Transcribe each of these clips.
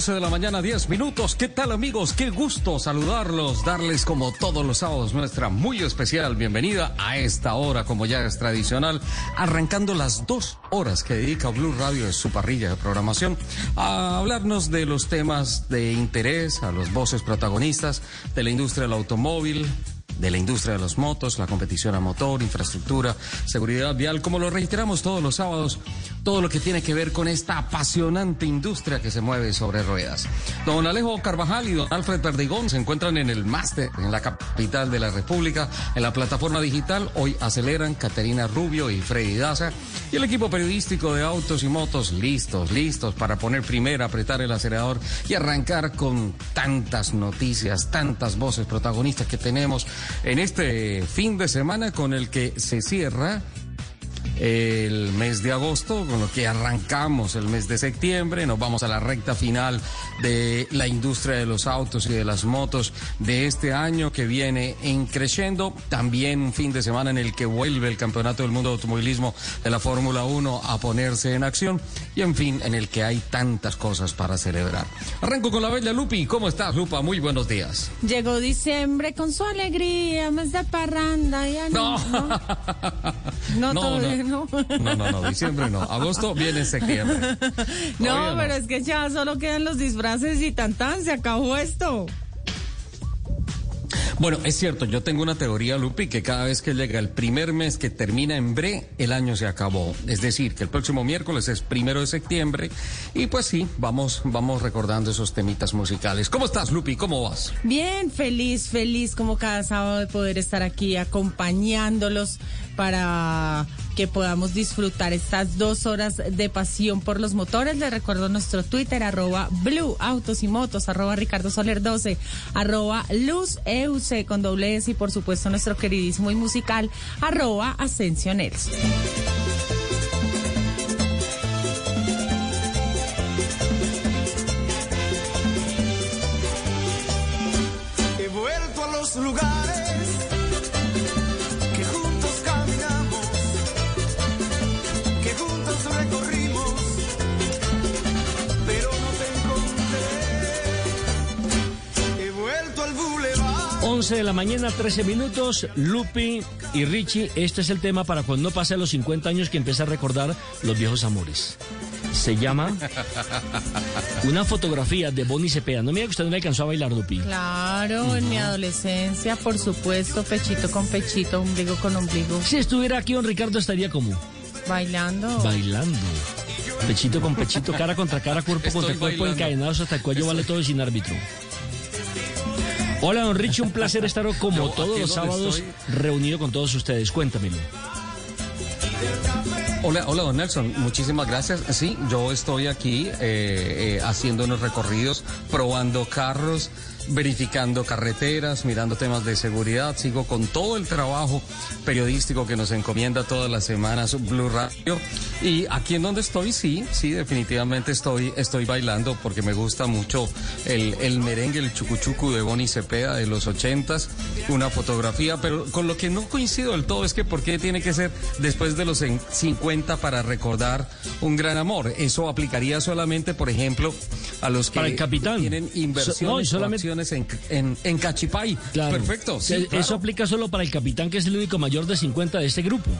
11 de la mañana, 10 minutos. ¿Qué tal amigos? Qué gusto saludarlos, darles como todos los sábados nuestra muy especial bienvenida a esta hora, como ya es tradicional, arrancando las dos horas que dedica Blue Radio en su parrilla de programación a hablarnos de los temas de interés, a los voces protagonistas de la industria del automóvil, de la industria de los motos, la competición a motor, infraestructura, seguridad vial, como lo reiteramos todos los sábados, todo lo que tiene que ver con esta apasionante industria que se mueve sobre ruedas. Don Alejo Carvajal y don Alfred Perdigón se encuentran en el máster en la capital de la República, en la plataforma digital. Hoy aceleran Caterina Rubio y Freddy Daza y el equipo periodístico de autos y motos listos, listos para poner primero, apretar el acelerador y arrancar con tantas noticias, tantas voces protagonistas que tenemos en este fin de semana con el que se cierra el mes de agosto, con lo que arrancamos el mes de septiembre, nos vamos a la recta final de la industria de los autos y de las motos de este año que viene en creciendo, también un fin de semana en el que vuelve el Campeonato del Mundo de Automovilismo de la Fórmula 1 a ponerse en acción y en fin, en el que hay tantas cosas para celebrar. Arranco con la bella Lupi, ¿cómo estás Lupa? Muy buenos días. Llegó diciembre con su alegría, mes de parranda, ya no. No, no, no, no, no, no, diciembre no. Agosto viene septiembre. No, pero es que ya solo quedan los disfraces y tan tan, se acabó esto. Bueno, es cierto, yo tengo una teoría, Lupi, que cada vez que llega el primer mes que termina en bre, el año se acabó. Es decir, que el próximo miércoles es primero de septiembre y pues sí, vamos, vamos recordando esos temitas musicales. ¿Cómo estás, Lupi? ¿Cómo vas? Bien, feliz, feliz como cada sábado de poder estar aquí acompañándolos para que podamos disfrutar estas dos horas de pasión por los motores. Les recuerdo nuestro Twitter, arroba Blue Autos y Motos, arroba Ricardo Soler 12, arroba Luz EUC con doble S y por supuesto nuestro queridísimo y musical, arroba Ascension He vuelto a los lugares 11 de la mañana, 13 minutos. Lupi y Richie, este es el tema para cuando pase a los 50 años que empieza a recordar los viejos amores. Se llama Una fotografía de Bonnie Cepeda. No me diga que usted no le alcanzó a bailar, Lupi. Claro, en mi adolescencia, por supuesto, pechito con pechito, ombligo con ombligo. Si estuviera aquí, don Ricardo estaría como. Bailando. Bailando. Pechito con pechito, cara contra cara, cuerpo contra cuerpo, encadenados hasta el cuello, vale todo sin árbitro. Hola, don Richie, un placer estar como todos los sábados reunido con todos ustedes. Cuéntamelo. Hola, hola, don Nelson. Muchísimas gracias. Sí, yo estoy aquí eh, eh, haciendo unos recorridos, probando carros verificando carreteras, mirando temas de seguridad. Sigo con todo el trabajo periodístico que nos encomienda todas las semanas Blue Radio. Y aquí en donde estoy, sí, sí, definitivamente estoy, estoy bailando porque me gusta mucho el, el merengue, el chucuchucu de Bonnie Cepeda de los ochentas, una fotografía, pero con lo que no coincido del todo es que por qué tiene que ser después de los 50 para recordar un gran amor. Eso aplicaría solamente, por ejemplo, a los que tienen inversiones solamente en, en, Cachipay. Perfecto. Eso aplica solo para el capitán, que es el único mayor de 50 de este grupo.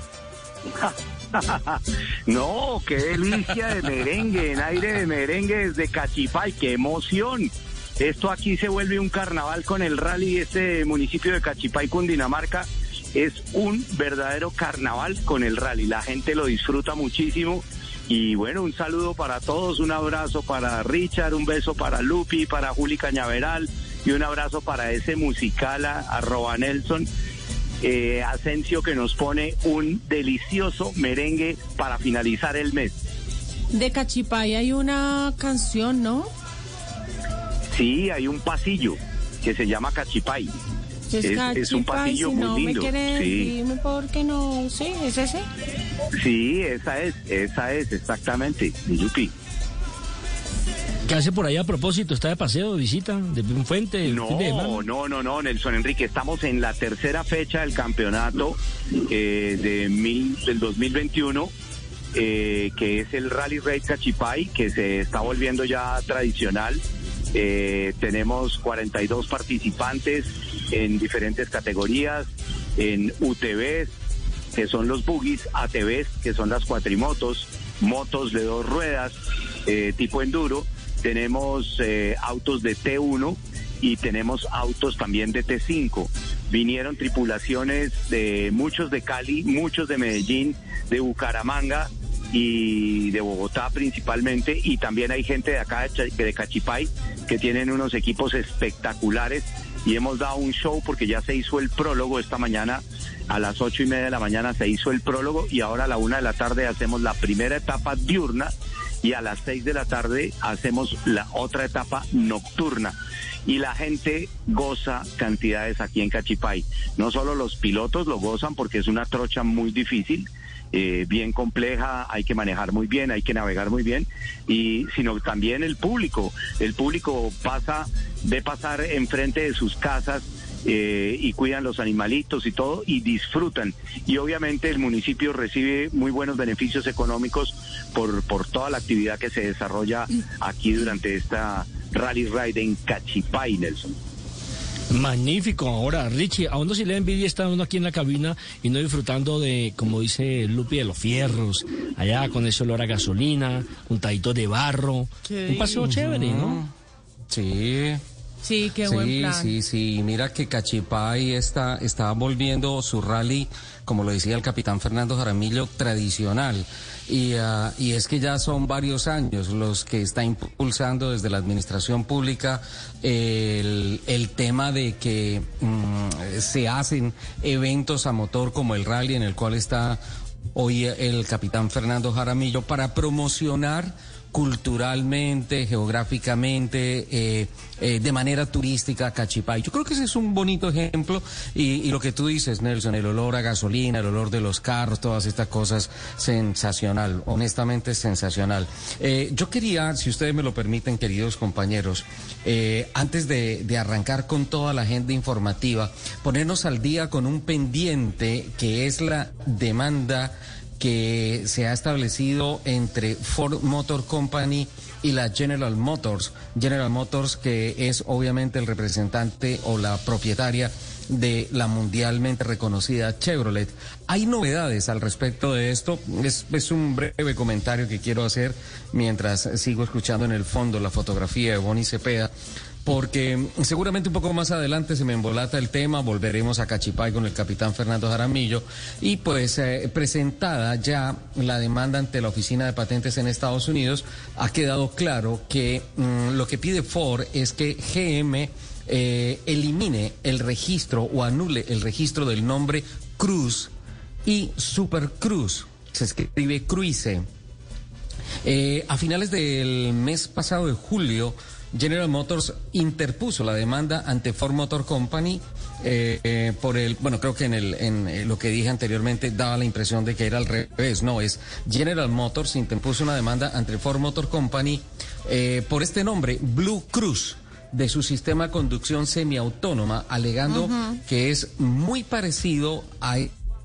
no, qué delicia de merengue, en aire de merengue desde Cachipay, qué emoción. Esto aquí se vuelve un carnaval con el rally este municipio de Cachipay, Cundinamarca. Es un verdadero carnaval con el rally. La gente lo disfruta muchísimo. Y bueno, un saludo para todos, un abrazo para Richard, un beso para Lupi, para Juli Cañaveral, y un abrazo para ese musical a, arroba Nelson. eh, Asensio que nos pone un delicioso merengue para finalizar el mes. De Cachipay hay una canción, ¿no? Sí, hay un pasillo que se llama Cachipay. Es- es un pasillo si muy no lindo, me sí. dime por qué no. Sí, es ese. Sí, esa es, esa es, exactamente, Yupi. ¿Qué hace por ahí a propósito? ¿Está de paseo, de visita, de un fuente? No, de no, no, no, Nelson Enrique, estamos en la tercera fecha del campeonato eh, de mil, del 2021, eh, que es el Rally Raid Cachipay, que se está volviendo ya tradicional. Eh, tenemos 42 participantes en diferentes categorías, en UTVs, que son los buggies, ATVs, que son las cuatrimotos, motos de dos ruedas, eh, tipo enduro, tenemos eh, autos de T1 y tenemos autos también de T5. Vinieron tripulaciones de muchos de Cali, muchos de Medellín, de Bucaramanga y de Bogotá principalmente, y también hay gente de acá de Cachipay que tienen unos equipos espectaculares y hemos dado un show porque ya se hizo el prólogo esta mañana a las ocho y media de la mañana se hizo el prólogo y ahora a la una de la tarde hacemos la primera etapa diurna y a las seis de la tarde hacemos la otra etapa nocturna y la gente goza cantidades aquí en Cachipay. No solo los pilotos lo gozan porque es una trocha muy difícil, eh, bien compleja, hay que manejar muy bien, hay que navegar muy bien, y sino también el público. El público pasa, ve pasar enfrente de sus casas eh, y cuidan los animalitos y todo y disfrutan. Y obviamente el municipio recibe muy buenos beneficios económicos por, por toda la actividad que se desarrolla aquí durante esta Rally Ride en Cachipay, Nelson. Magnífico. Ahora, Richie, ¿a uno si le envidia estar uno aquí en la cabina y no disfrutando de, como dice Lupi, de los fierros, allá con ese olor a gasolina, un tadito de barro, un paseo chévere, ¿no? Sí. Sí, qué buen sí, plan. sí, sí. Mira que Cachipay está, está volviendo su rally, como lo decía el capitán Fernando Jaramillo, tradicional. Y, ah, y es que ya son varios años los que está impulsando desde la administración pública el, el tema de que mm, se hacen eventos a motor como el rally en el cual está hoy el capitán Fernando Jaramillo para promocionar culturalmente, geográficamente, eh, eh, de manera turística Cachipay. Yo creo que ese es un bonito ejemplo y, lo que tú dices, Nelson, el olor a gasolina, el olor de los carros, todas estas cosas, sensacional, honestamente sensacional. Eh, yo quería, si ustedes me lo permiten, queridos compañeros, antes de, de arrancar con toda la agenda informativa, ponernos al día con un pendiente que es la demanda que se ha establecido entre Ford Motor Company y la General Motors. General Motors que es obviamente el representante o la propietaria de la mundialmente reconocida Chevrolet. Hay novedades al respecto de esto. Es, un breve comentario que quiero hacer mientras sigo escuchando en el fondo la fotografía de Bonnie Cepeda porque seguramente un poco más adelante se me embolata el tema, volveremos a Cachipay con el capitán Fernando Jaramillo y pues eh, presentada ya la demanda ante la Oficina de Patentes en Estados Unidos, ha quedado claro que mmm, lo que pide Ford es que GM eh, elimine el registro o anule el registro del nombre Cruz y Super Cruz, se escribe Cruise. Eh, a finales del mes pasado de julio, General Motors interpuso la demanda ante Ford Motor Company eh, eh, por el, bueno, creo que en, el, en eh, lo que dije anteriormente daba la impresión de que era al revés, no, es General Motors interpuso una demanda ante Ford Motor Company eh, por este nombre, Blue Cruz de su sistema de conducción semiautónoma, alegando uh -huh. que es muy parecido a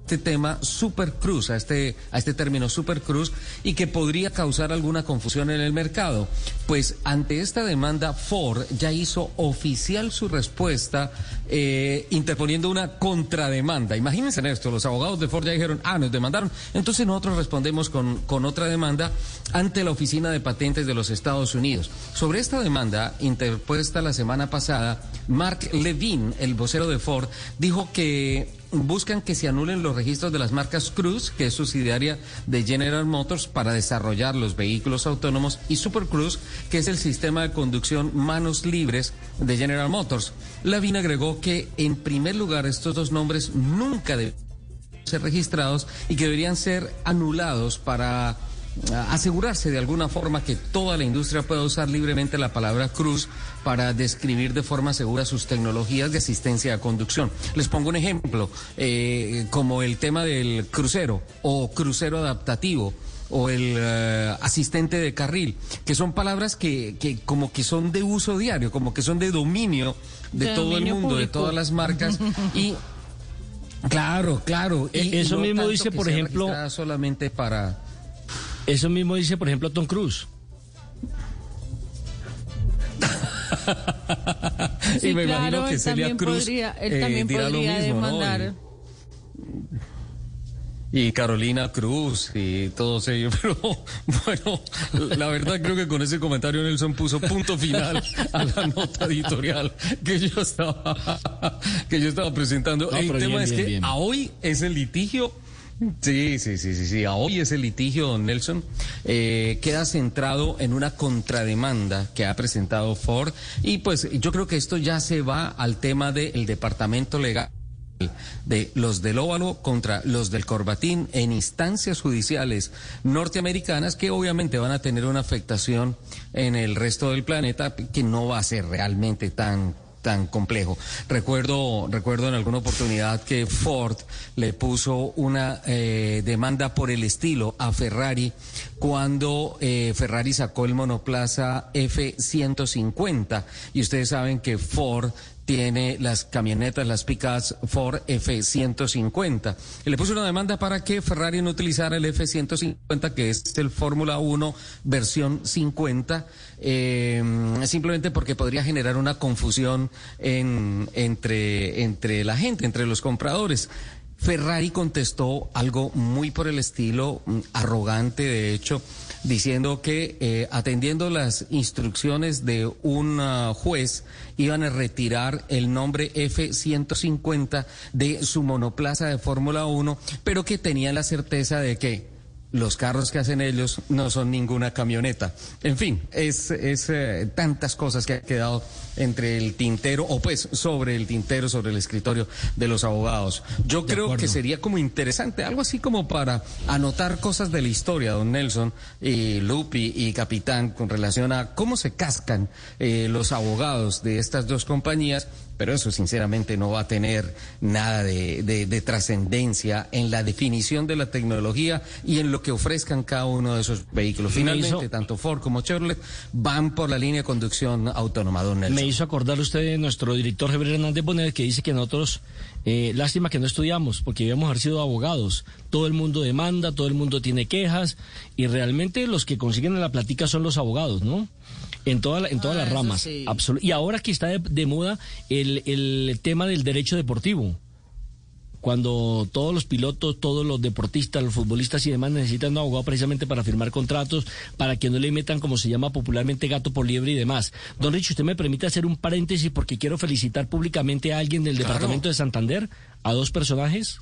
este tema Super Cruz, a este, a este término Super Cruz, y que podría causar alguna confusión en el mercado. Pues ante esta demanda, Ford ya hizo oficial su respuesta eh, interponiendo una contrademanda. Imagínense esto, los abogados de Ford ya dijeron, ah, nos demandaron, entonces nosotros respondemos con, con otra demanda ante la Oficina de Patentes de los Estados Unidos. Sobre esta demanda interpuesta la semana pasada, Mark Levine, el vocero de Ford, dijo que buscan que se anulen los registros de las marcas Cruise, que es subsidiaria de General Motors, para desarrollar los vehículos autónomos, y Super Cruise, que es el sistema de conducción manos libres de General Motors. Lavin agregó que, en primer lugar, estos dos nombres nunca deben ser registrados y que deberían ser anulados para asegurarse de alguna forma que toda la industria pueda usar libremente la palabra cruz para describir de forma segura sus tecnologías de asistencia a conducción. Les pongo un ejemplo, eh, como el tema del crucero o crucero adaptativo o el eh, asistente de carril, que son palabras que, que, como que son de uso diario, como que son de dominio de, todo el mundo, de todas las marcas y claro, claro. Y, eso mismo dice, por ejemplo, solamente para eso mismo dice, por ejemplo, Tom Cruise. y me imagino que Celia Cruz podría, él eh, también podría demandar. Y, Carolina Cruz y todos ellos, pero bueno, la verdad creo que con ese comentario Nelson puso punto final a la nota editorial que yo estaba que yo estaba presentando. el tema es que a hoy es el litigio Sí, sí, sí, sí, sí. Hoy ese litigio, don Nelson, eh, queda centrado en una contrademanda que ha presentado Ford y pues yo creo que esto ya se va al tema del departamento legal de los del óvalo contra los del corbatín en instancias judiciales norteamericanas que obviamente van a tener una afectación en el resto del planeta que no va a ser realmente tan tan complejo. Recuerdo, recuerdo en alguna oportunidad que Ford le puso una eh, demanda por el estilo a Ferrari cuando eh, Ferrari sacó el monoplaza F-150 y ustedes saben que Ford tiene las camionetas, las pickups Ford F-150. Y le puso una demanda para que Ferrari no utilizara el F-150, que es el Fórmula 1 versión 50, eh, simplemente porque podría generar una confusión en, entre, entre la gente, entre los compradores. Ferrari contestó algo muy por el estilo, mm, arrogante de hecho, diciendo que eh, atendiendo las instrucciones de un ah, juez iban a retirar el nombre F-150 de su monoplaza de Fórmula 1, pero que tenían la certeza de que los carros que hacen ellos no son ninguna camioneta. En fin, es, es eh, tantas cosas que ha quedado entre el tintero, o pues sobre el tintero, sobre el escritorio de los abogados. Yo creo que sería como interesante, algo así como para anotar cosas de la historia, don Nelson, y Lupi y Capitán, con relación a cómo se cascan eh, los abogados de estas dos compañías pero eso sinceramente no va a tener nada de, de, trascendencia en la definición de la tecnología y en lo que ofrezcan cada uno de esos vehículos. Finalmente, tanto Ford como Chevrolet van por la línea de conducción autónoma, don Nelson. Me hizo acordar usted de nuestro director Javier Hernández Bonet que dice que nosotros, eh, lástima que no estudiamos, porque debíamos haber sido abogados. Todo el mundo demanda, todo el mundo tiene quejas y realmente los que consiguen la platica son los abogados, ¿no? En, toda en todas las ah, ramas. Y ahora que está de, moda el, el tema del derecho deportivo cuando todos los pilotos, todos los deportistas, los futbolistas y demás necesitan un abogado precisamente para firmar contratos, para que no le metan, como se llama popularmente, gato por liebre y demás. Don Rich, usted me permite hacer un paréntesis porque quiero felicitar públicamente a alguien del departamento de Santander, a dos personajes.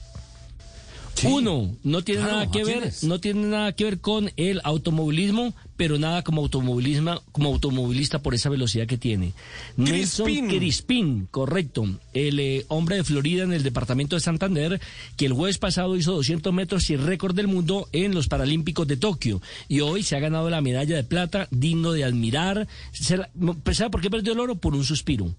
Uno, no tiene nada que ver, no tiene nada que ver con el automovilismo, pero nada como automovilismo, como automovilista por esa velocidad que tiene. Nelson Crispín, correcto, el eh, hombre de Florida en el departamento de Santander, que el jueves pasado hizo 200 metros y récord del mundo en los Paralímpicos de Tokio y hoy se ha ganado la medalla de plata, digno de admirar. ¿Sabe por qué perdió el oro? Por un suspiro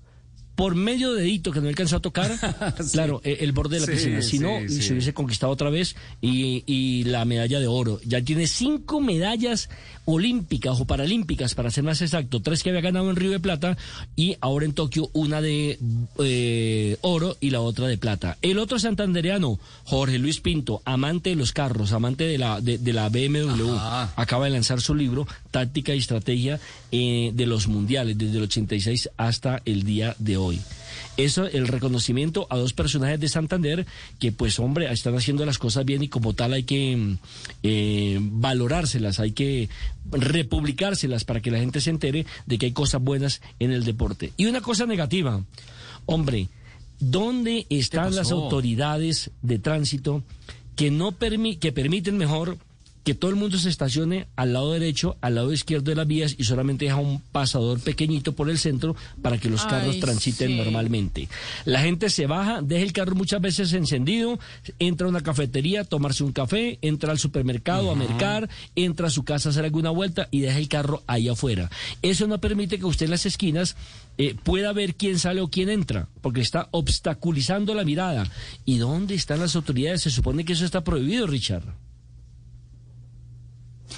por medio dedito que no alcanzó a tocar, claro, e, el borde de la piscina. Si no, se hubiese conquistado otra vez y, y, la medalla de oro. Ya tiene cinco medallas olímpicas o paralímpicas, para ser más exacto. Tres que había ganado en Río de Plata y ahora en Tokio una de eh, oro y la otra de plata. El otro santandereano, Jorge Luis Pinto, amante de los carros, amante de la, de, la BMW, acaba de lanzar su libro Táctica y Estrategia eh, de los Mundiales, desde el 86 hasta el día de hoy hoy. Eso, el reconocimiento a dos personajes de Santander que, pues, hombre, están haciendo las cosas bien y como tal hay que eh, valorárselas, hay que republicárselas para que la gente se entere de que hay cosas buenas en el deporte. Y una cosa negativa, hombre, ¿Dónde están las autoridades de tránsito que no permi- que permiten mejor que todo el mundo se estacione al lado derecho, al lado izquierdo de las vías y solamente deja un pasador pequeñito por el centro para que los Ay, carros transiten sí. normalmente. La gente se baja, deja el carro muchas veces encendido, entra a una cafetería a tomarse un café, entra al supermercado a mercar, entra a su casa a hacer alguna vuelta y deja el carro ahí afuera. Eso no permite que usted en las esquinas eh, pueda ver quién sale o quién entra, porque está obstaculizando la mirada. ¿Y dónde están las autoridades? Se supone que eso está prohibido, Richard.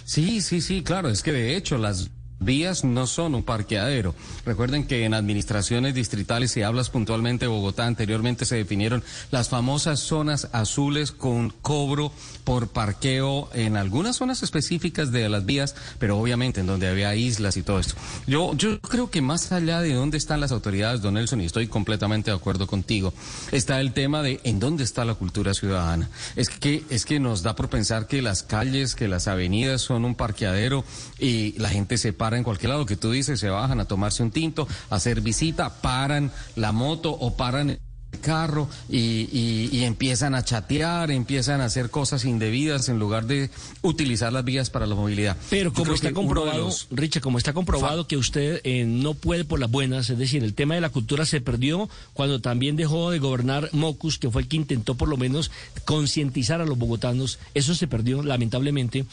Sí, sí, sí, claro, es que de hecho las vías no son un parqueadero. Recuerden que en administraciones distritales, si hablas puntualmente de Bogotá, anteriormente se definieron las famosas zonas azules con cobro por parqueo en algunas zonas específicas de las vías, pero obviamente en donde había islas y todo esto. Yo, yo creo que más allá de dónde están las autoridades, don Nelson, y estoy completamente de acuerdo contigo, está el tema de en dónde está la cultura ciudadana. Es que, es que nos da por pensar que las calles, que las avenidas son un parqueadero y la gente se para en cualquier lado que tú dices, se bajan a tomarse un tinto, a hacer visita, paran la moto o paran el carro y, y- y empiezan a chatear, empiezan a hacer cosas indebidas en lugar de utilizar las vías para la movilidad. Pero como está comprobado, los- Richard, como está comprobado que usted eh, no puede por las buenas, es decir, el tema de la cultura se perdió cuando también dejó de gobernar Mocus, que fue el que intentó por lo menos concientizar a los bogotanos, eso se perdió lamentablemente.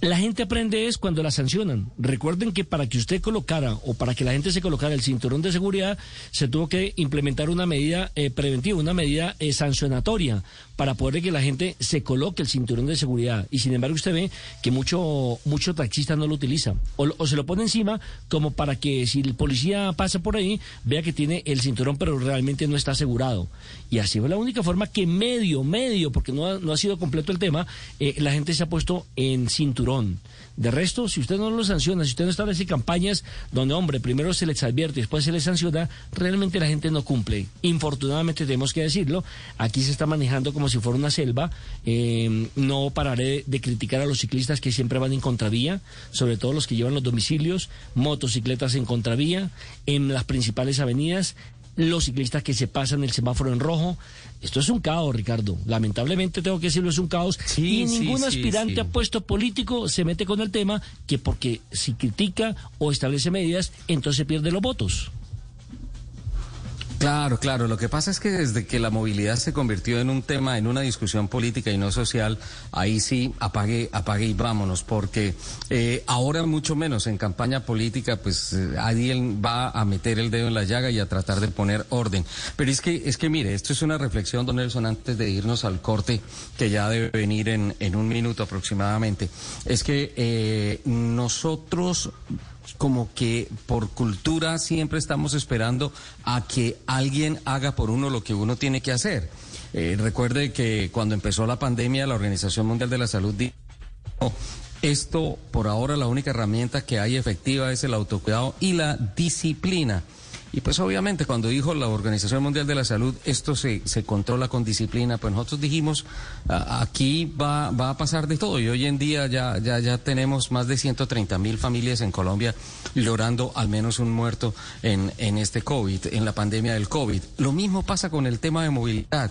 La gente aprende es cuando la sancionan. Recuerden que para que usted colocara o para que la gente se colocara el cinturón de seguridad, se tuvo que implementar una medida eh, preventiva, una medida eh, sancionatoria para poder que la gente se coloque el cinturón de seguridad. Y sin embargo usted ve que mucho, mucho taxista no lo utiliza. O, o se lo pone encima como para que si el policía pasa por ahí, vea que tiene el cinturón pero realmente no está asegurado. Y así fue la única forma que medio, medio, porque no ha, no ha sido completo el tema, eh, la gente se ha puesto en cinturón. De resto, si usted no lo sanciona, si usted no establece campañas donde, hombre, primero se les advierte y después se les sanciona, realmente la gente no cumple. Infortunadamente tenemos que decirlo, aquí se está manejando como si fuera una selva. Eh, no pararé de criticar a los ciclistas que siempre van en contravía, sobre todo los que llevan los domicilios, motocicletas en contravía, en las principales avenidas los ciclistas que se pasan el semáforo en rojo. Esto es un caos, Ricardo. Lamentablemente tengo que decirlo, es un caos. Sí, y ningún sí, aspirante sí. a puesto político se mete con el tema que porque si critica o establece medidas, entonces pierde los votos. Claro, claro. Lo que pasa es que desde que la movilidad se convirtió en un tema, en una discusión política y no social, ahí sí apague, apague y vámonos, porque eh, ahora mucho menos en campaña política, pues eh, alguien va a meter el dedo en la llaga y a tratar de poner orden. Pero es que, es que mire, esto es una reflexión, don Nelson, antes de irnos al corte, que ya debe venir en, en un minuto aproximadamente. Es que eh, nosotros como que por cultura siempre estamos esperando a que alguien haga por uno lo que uno tiene que hacer. Eh, recuerde que cuando empezó la pandemia, la Organización Mundial de la Salud dijo, esto por ahora la única herramienta que hay efectiva es el autocuidado y la disciplina. Y pues obviamente cuando dijo la Organización Mundial de la Salud, esto se, se controla con disciplina, pues nosotros dijimos, "A- aquí va, va a pasar de todo. Y hoy en día ya, ya, ya tenemos más de 130 mil familias en Colombia logrando al menos un muerto en, en este COVID, en la pandemia del COVID. Lo mismo pasa con el tema de movilidad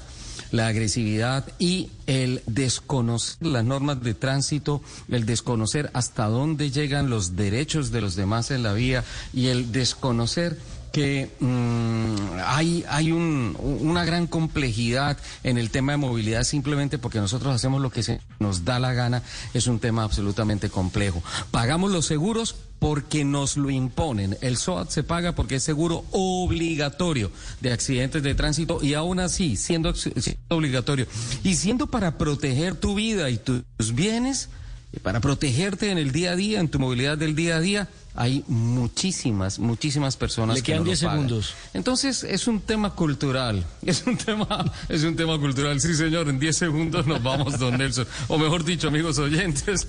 la agresividad y el desconocer las normas de tránsito, el desconocer hasta dónde llegan los derechos de los demás en la vía y el desconocer que mm, hay, hay un- una gran complejidad en el tema de movilidad simplemente porque nosotros hacemos lo que se nos da la gana, es un tema absolutamente complejo. Pagamos los seguros porque nos lo imponen. El SOAT se paga porque es seguro obligatorio de accidentes de tránsito y aún así, siendo, siendo obligatorio y siendo para proteger tu vida y tus bienes, y para protegerte en el día a día, en tu movilidad del día a día, hay muchísimas, muchísimas personas Le que quedan no lo 10 pagan. segundos. Entonces, es un tema cultural. Es un tema, es un tema cultural. Sí, señor, en 10 segundos nos vamos, don Nelson. O mejor dicho, amigos oyentes.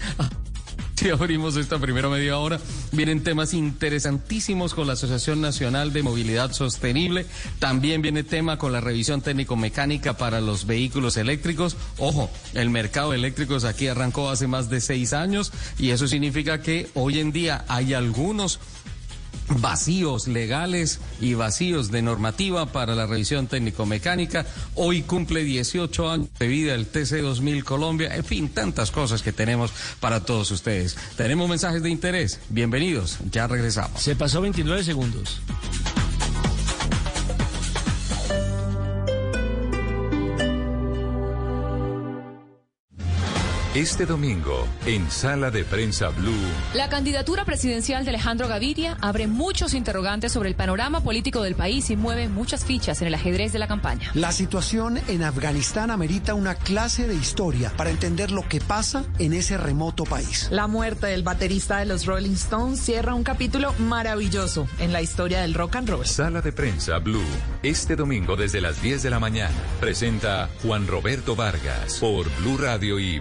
Si abrimos esta primera media hora, vienen temas interesantísimos con la Asociación Nacional de Movilidad Sostenible. También viene tema con la revisión técnico-mecánica para los vehículos eléctricos. Ojo, el mercado de eléctricos aquí arrancó hace más de seis años y eso significa que hoy en día hay algunos vacíos legales y vacíos de normativa para la revisión técnico-mecánica. Hoy cumple 18 años de vida el TC2000 Colombia. En fin, tantas cosas que tenemos para todos ustedes. Tenemos mensajes de interés. Bienvenidos. Ya regresamos. Se pasó 29 segundos. Este domingo, en Sala de Prensa Blue, La candidatura presidencial de Alejandro Gaviria abre muchos interrogantes sobre el panorama político del país y mueve muchas fichas en el ajedrez de la campaña. La situación en Afganistán amerita una clase de historia para entender lo que pasa en ese remoto país. La muerte del baterista de los Rolling Stones cierra un capítulo maravilloso en la historia del rock and roll. Sala de Prensa Blue, este domingo desde las 10 de la mañana, presenta Juan Roberto Vargas por Blue Radio y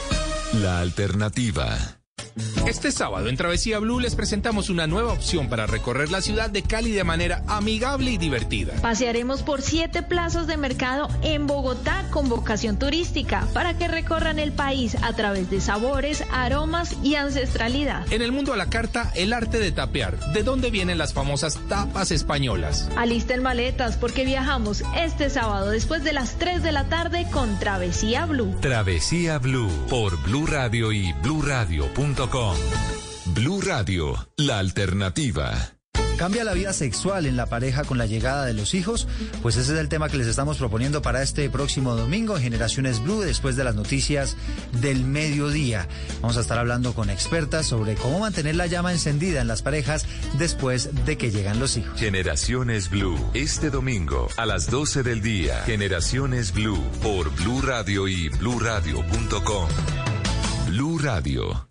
La alternativa. Este sábado en Travesía Blue les presentamos una nueva opción para recorrer la ciudad de Cali de manera amigable y divertida. Pasearemos por siete plazas de mercado en Bogotá con vocación turística para que recorran el país a través de sabores, aromas y ancestralidad. En el mundo a la carta, el arte de tapear. ¿De dónde vienen las famosas tapas españolas? Alisten maletas porque viajamos este sábado después de las 3 de la tarde con Travesía Blue. Travesía Blue por Blue Radio y Blue Radio, la alternativa. ¿Cambia la vida sexual en la pareja con la llegada de los hijos? Pues ese es el tema que les estamos proponiendo para este próximo domingo en Generaciones Blue, después de las noticias del mediodía. Vamos a estar hablando con expertas sobre cómo mantener la llama encendida en las parejas después de que llegan los hijos. Generaciones Blue, este domingo a las 12 del día. Generaciones Blue por Blue Radio y BlueRadio.com. Blue Radio,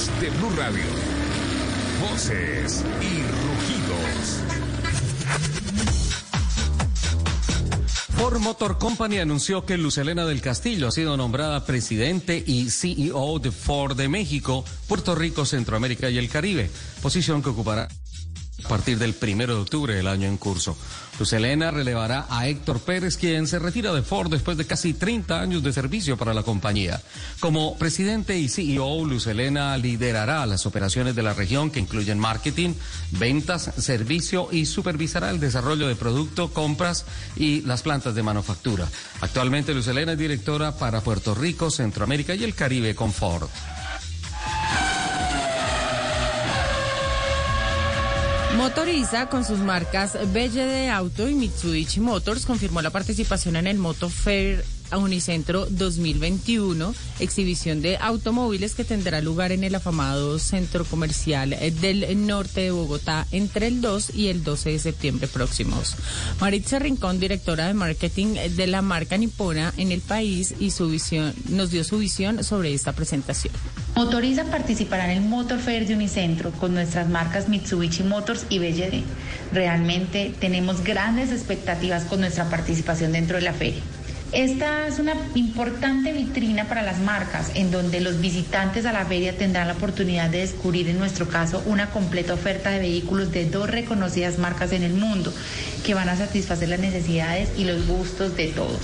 De Blue Radio. Voces y rugidos. Ford Motor Company anunció que Luz Helena del Castillo ha sido nombrada presidente y CEO de Ford de México, Puerto Rico, Centroamérica y el Caribe, posición que ocupará a partir del primero de octubre del año en curso. Luz relevará a Héctor Pérez, quien se retira de Ford después de casi 30 años de servicio para la compañía. Como presidente y CEO, Luz Helena liderará las operaciones de la región que incluyen marketing, ventas, servicio y supervisará el desarrollo de producto, compras y las plantas de manufactura. Actualmente Luz Helena es directora para Puerto Rico, Centroamérica y el Caribe con Ford. Motoriza con sus marcas BLD Auto y Mitsubishi Motors confirmó la participación en el Moto Fair Unicentro 2021, exhibición de automóviles que tendrá lugar en el afamado centro comercial del norte de Bogotá entre el 2 y el 12 de septiembre próximos. Maritza Rincón, directora de marketing de la marca nipona en el país, y su visión, nos dio su visión sobre esta presentación. Motoriza participará en el Motor Fair de Unicentro con nuestras marcas Mitsubishi Motors y BLD. Realmente tenemos grandes expectativas con nuestra participación dentro de la feria. Esta es una importante vitrina para las marcas en donde los visitantes a la feria tendrán la oportunidad de descubrir en nuestro caso una completa oferta de vehículos de dos reconocidas marcas en el mundo que van a satisfacer las necesidades y los gustos de todos.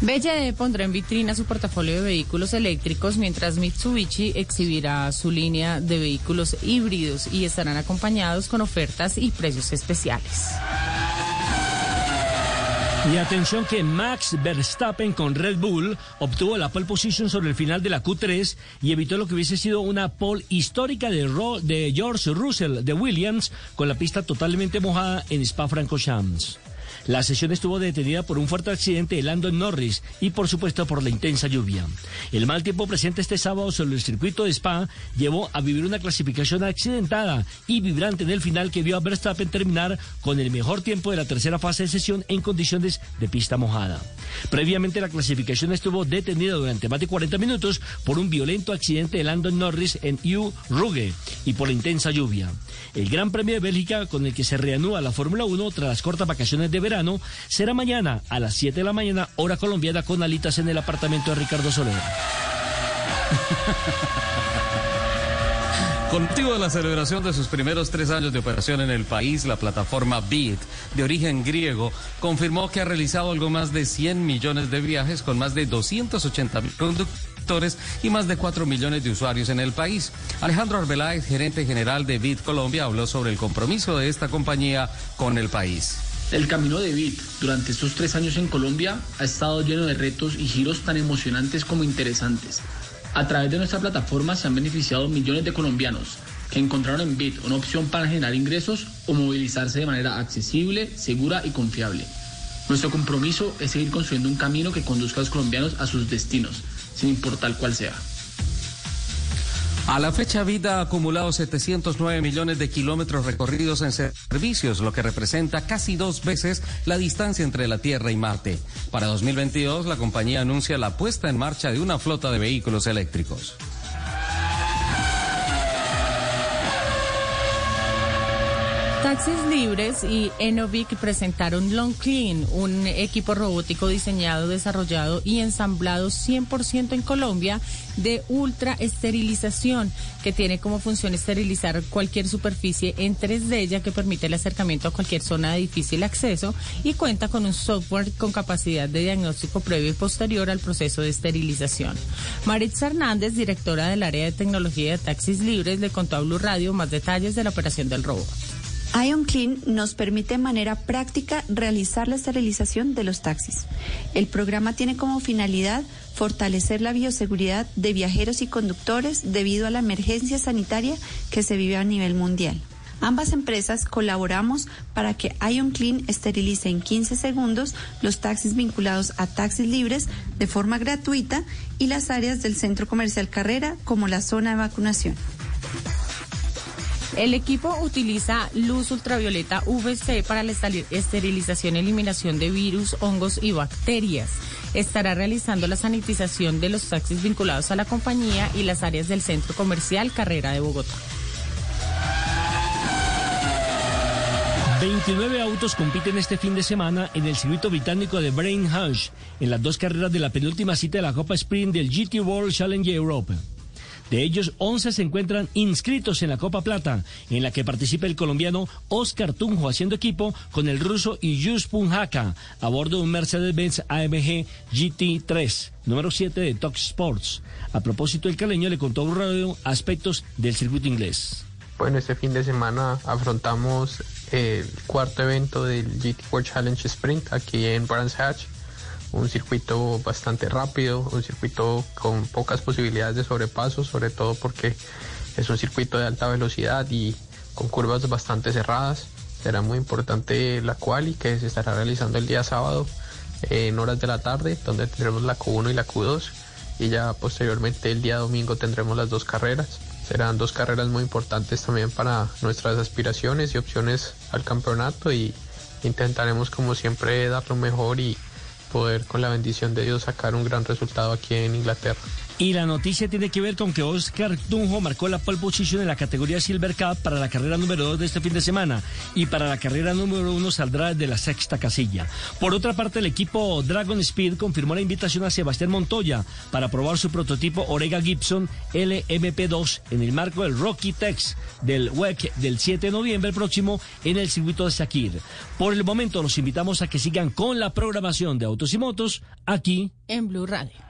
BLD pondrá en vitrina su portafolio de vehículos eléctricos mientras Mitsubishi exhibirá su línea de vehículos híbridos y estarán acompañados con ofertas y precios especiales. Y atención que Max Verstappen con Red Bull obtuvo la pole position sobre el final de la Q3 y evitó lo que hubiese sido una pole histórica de, Ro- de George Russell de Williams con la pista totalmente mojada en Spa-Francorchamps. La sesión estuvo detenida por un fuerte accidente de Landon Norris y por supuesto por la intensa lluvia. El mal tiempo presente este sábado sobre el circuito de Spa llevó a vivir una clasificación accidentada y vibrante en el final que vio a Verstappen terminar con el mejor tiempo de la tercera fase de sesión en condiciones de pista mojada. Previamente la clasificación estuvo detenida durante más de 40 minutos por un violento accidente de Landon Norris en U Ruge y por la intensa lluvia. El Gran Premio de Bélgica, con el que se reanuda la Fórmula 1 tras las cortas vacaciones de verano, será mañana a las 7 de la mañana, hora colombiana, con alitas en el apartamento de Ricardo Soler. Con motivo de la celebración de sus primeros tres años de operación en el país, la plataforma Bit, de origen griego, confirmó que ha realizado algo más de 100 millones de viajes con más de 280 mil conductores y más de 4 millones de usuarios en el país. Alejandro Arbeláez, gerente general de Bit Colombia, habló sobre el compromiso de esta compañía con el país. El camino de Bit durante estos tres años en Colombia ha estado lleno de retos y giros tan emocionantes como interesantes. A través de nuestra plataforma se han beneficiado millones de colombianos que encontraron en Bit una opción para generar ingresos o movilizarse de manera accesible, segura y confiable. Nuestro compromiso es seguir construyendo un camino que conduzca a los colombianos a sus destinos, sin importar cuál sea. A la fecha, Vida ha acumulado 709 millones de kilómetros recorridos en servicios, lo que representa casi dos veces la distancia entre la Tierra y Marte. Para 2022, la compañía anuncia la puesta en marcha de una flota de vehículos eléctricos. Taxis Libres y Enovic presentaron Long Clean, un equipo robótico diseñado, desarrollado y ensamblado 100% en Colombia de ultra esterilización, que tiene como función esterilizar cualquier superficie en 3D, ya que permite el acercamiento a cualquier zona de difícil acceso y cuenta con un software con capacidad de diagnóstico previo y posterior al proceso de esterilización. Maritza Hernández, directora del área de tecnología de Taxis Libres, le contó a Blue Radio más detalles de la operación del robot. Ion Clean nos permite de manera práctica realizar la esterilización de los taxis. El programa tiene como finalidad fortalecer la bioseguridad de viajeros y conductores debido a la emergencia sanitaria que se vive a nivel mundial. Ambas empresas colaboramos para que Ion Clean esterilice en 15 segundos los taxis vinculados a taxis libres de forma gratuita y las áreas del centro comercial Carrera como la zona de vacunación. El equipo utiliza luz ultravioleta UVC para la esterilización y eliminación de virus, hongos y bacterias. Estará realizando la sanitización de los taxis vinculados a la compañía y las áreas del centro comercial Carrera de Bogotá. 29 autos compiten este fin de semana en el circuito británico de Brain Hush en las dos carreras de la penúltima cita de la Copa Sprint del GT World Challenge Europe. De ellos, 11 se encuentran inscritos en la Copa Plata, en la que participa el colombiano Oscar Tunjo haciendo equipo con el ruso Iyus Punjaka a bordo de un Mercedes-Benz AMG GT3, número 7 de Tox Sports. A propósito, el caleño le contó a un radio aspectos del circuito inglés. Bueno, este fin de semana afrontamos el cuarto evento del GT World Challenge Sprint aquí en Brands Hatch. Un circuito bastante rápido, un circuito con pocas posibilidades de sobrepaso, sobre todo porque es un circuito de alta velocidad y con curvas bastante cerradas. Será muy importante la quali que se estará realizando el día sábado en horas de la tarde, donde tendremos la Q1 y la Q2 y ya posteriormente el día domingo tendremos las dos carreras. Serán dos carreras muy importantes también para nuestras aspiraciones y opciones al campeonato y intentaremos como siempre dar lo mejor y poder con la bendición de Dios sacar un gran resultado aquí en Inglaterra. Y la noticia tiene que ver con que Oscar Tunjo marcó la pole position en la categoría Silver Cup para la carrera número 2 de este fin de semana y para la carrera número 1 saldrá de la sexta casilla. Por otra parte, el equipo Dragon Speed confirmó la invitación a Sebastián Montoya para probar su prototipo Orega Gibson LMP2 en el marco del Rocky Tex del WEC del 7 de noviembre próximo en el circuito de Sakir. Por el momento los invitamos a que sigan con la programación de Autos y Motos aquí en Blue Radio.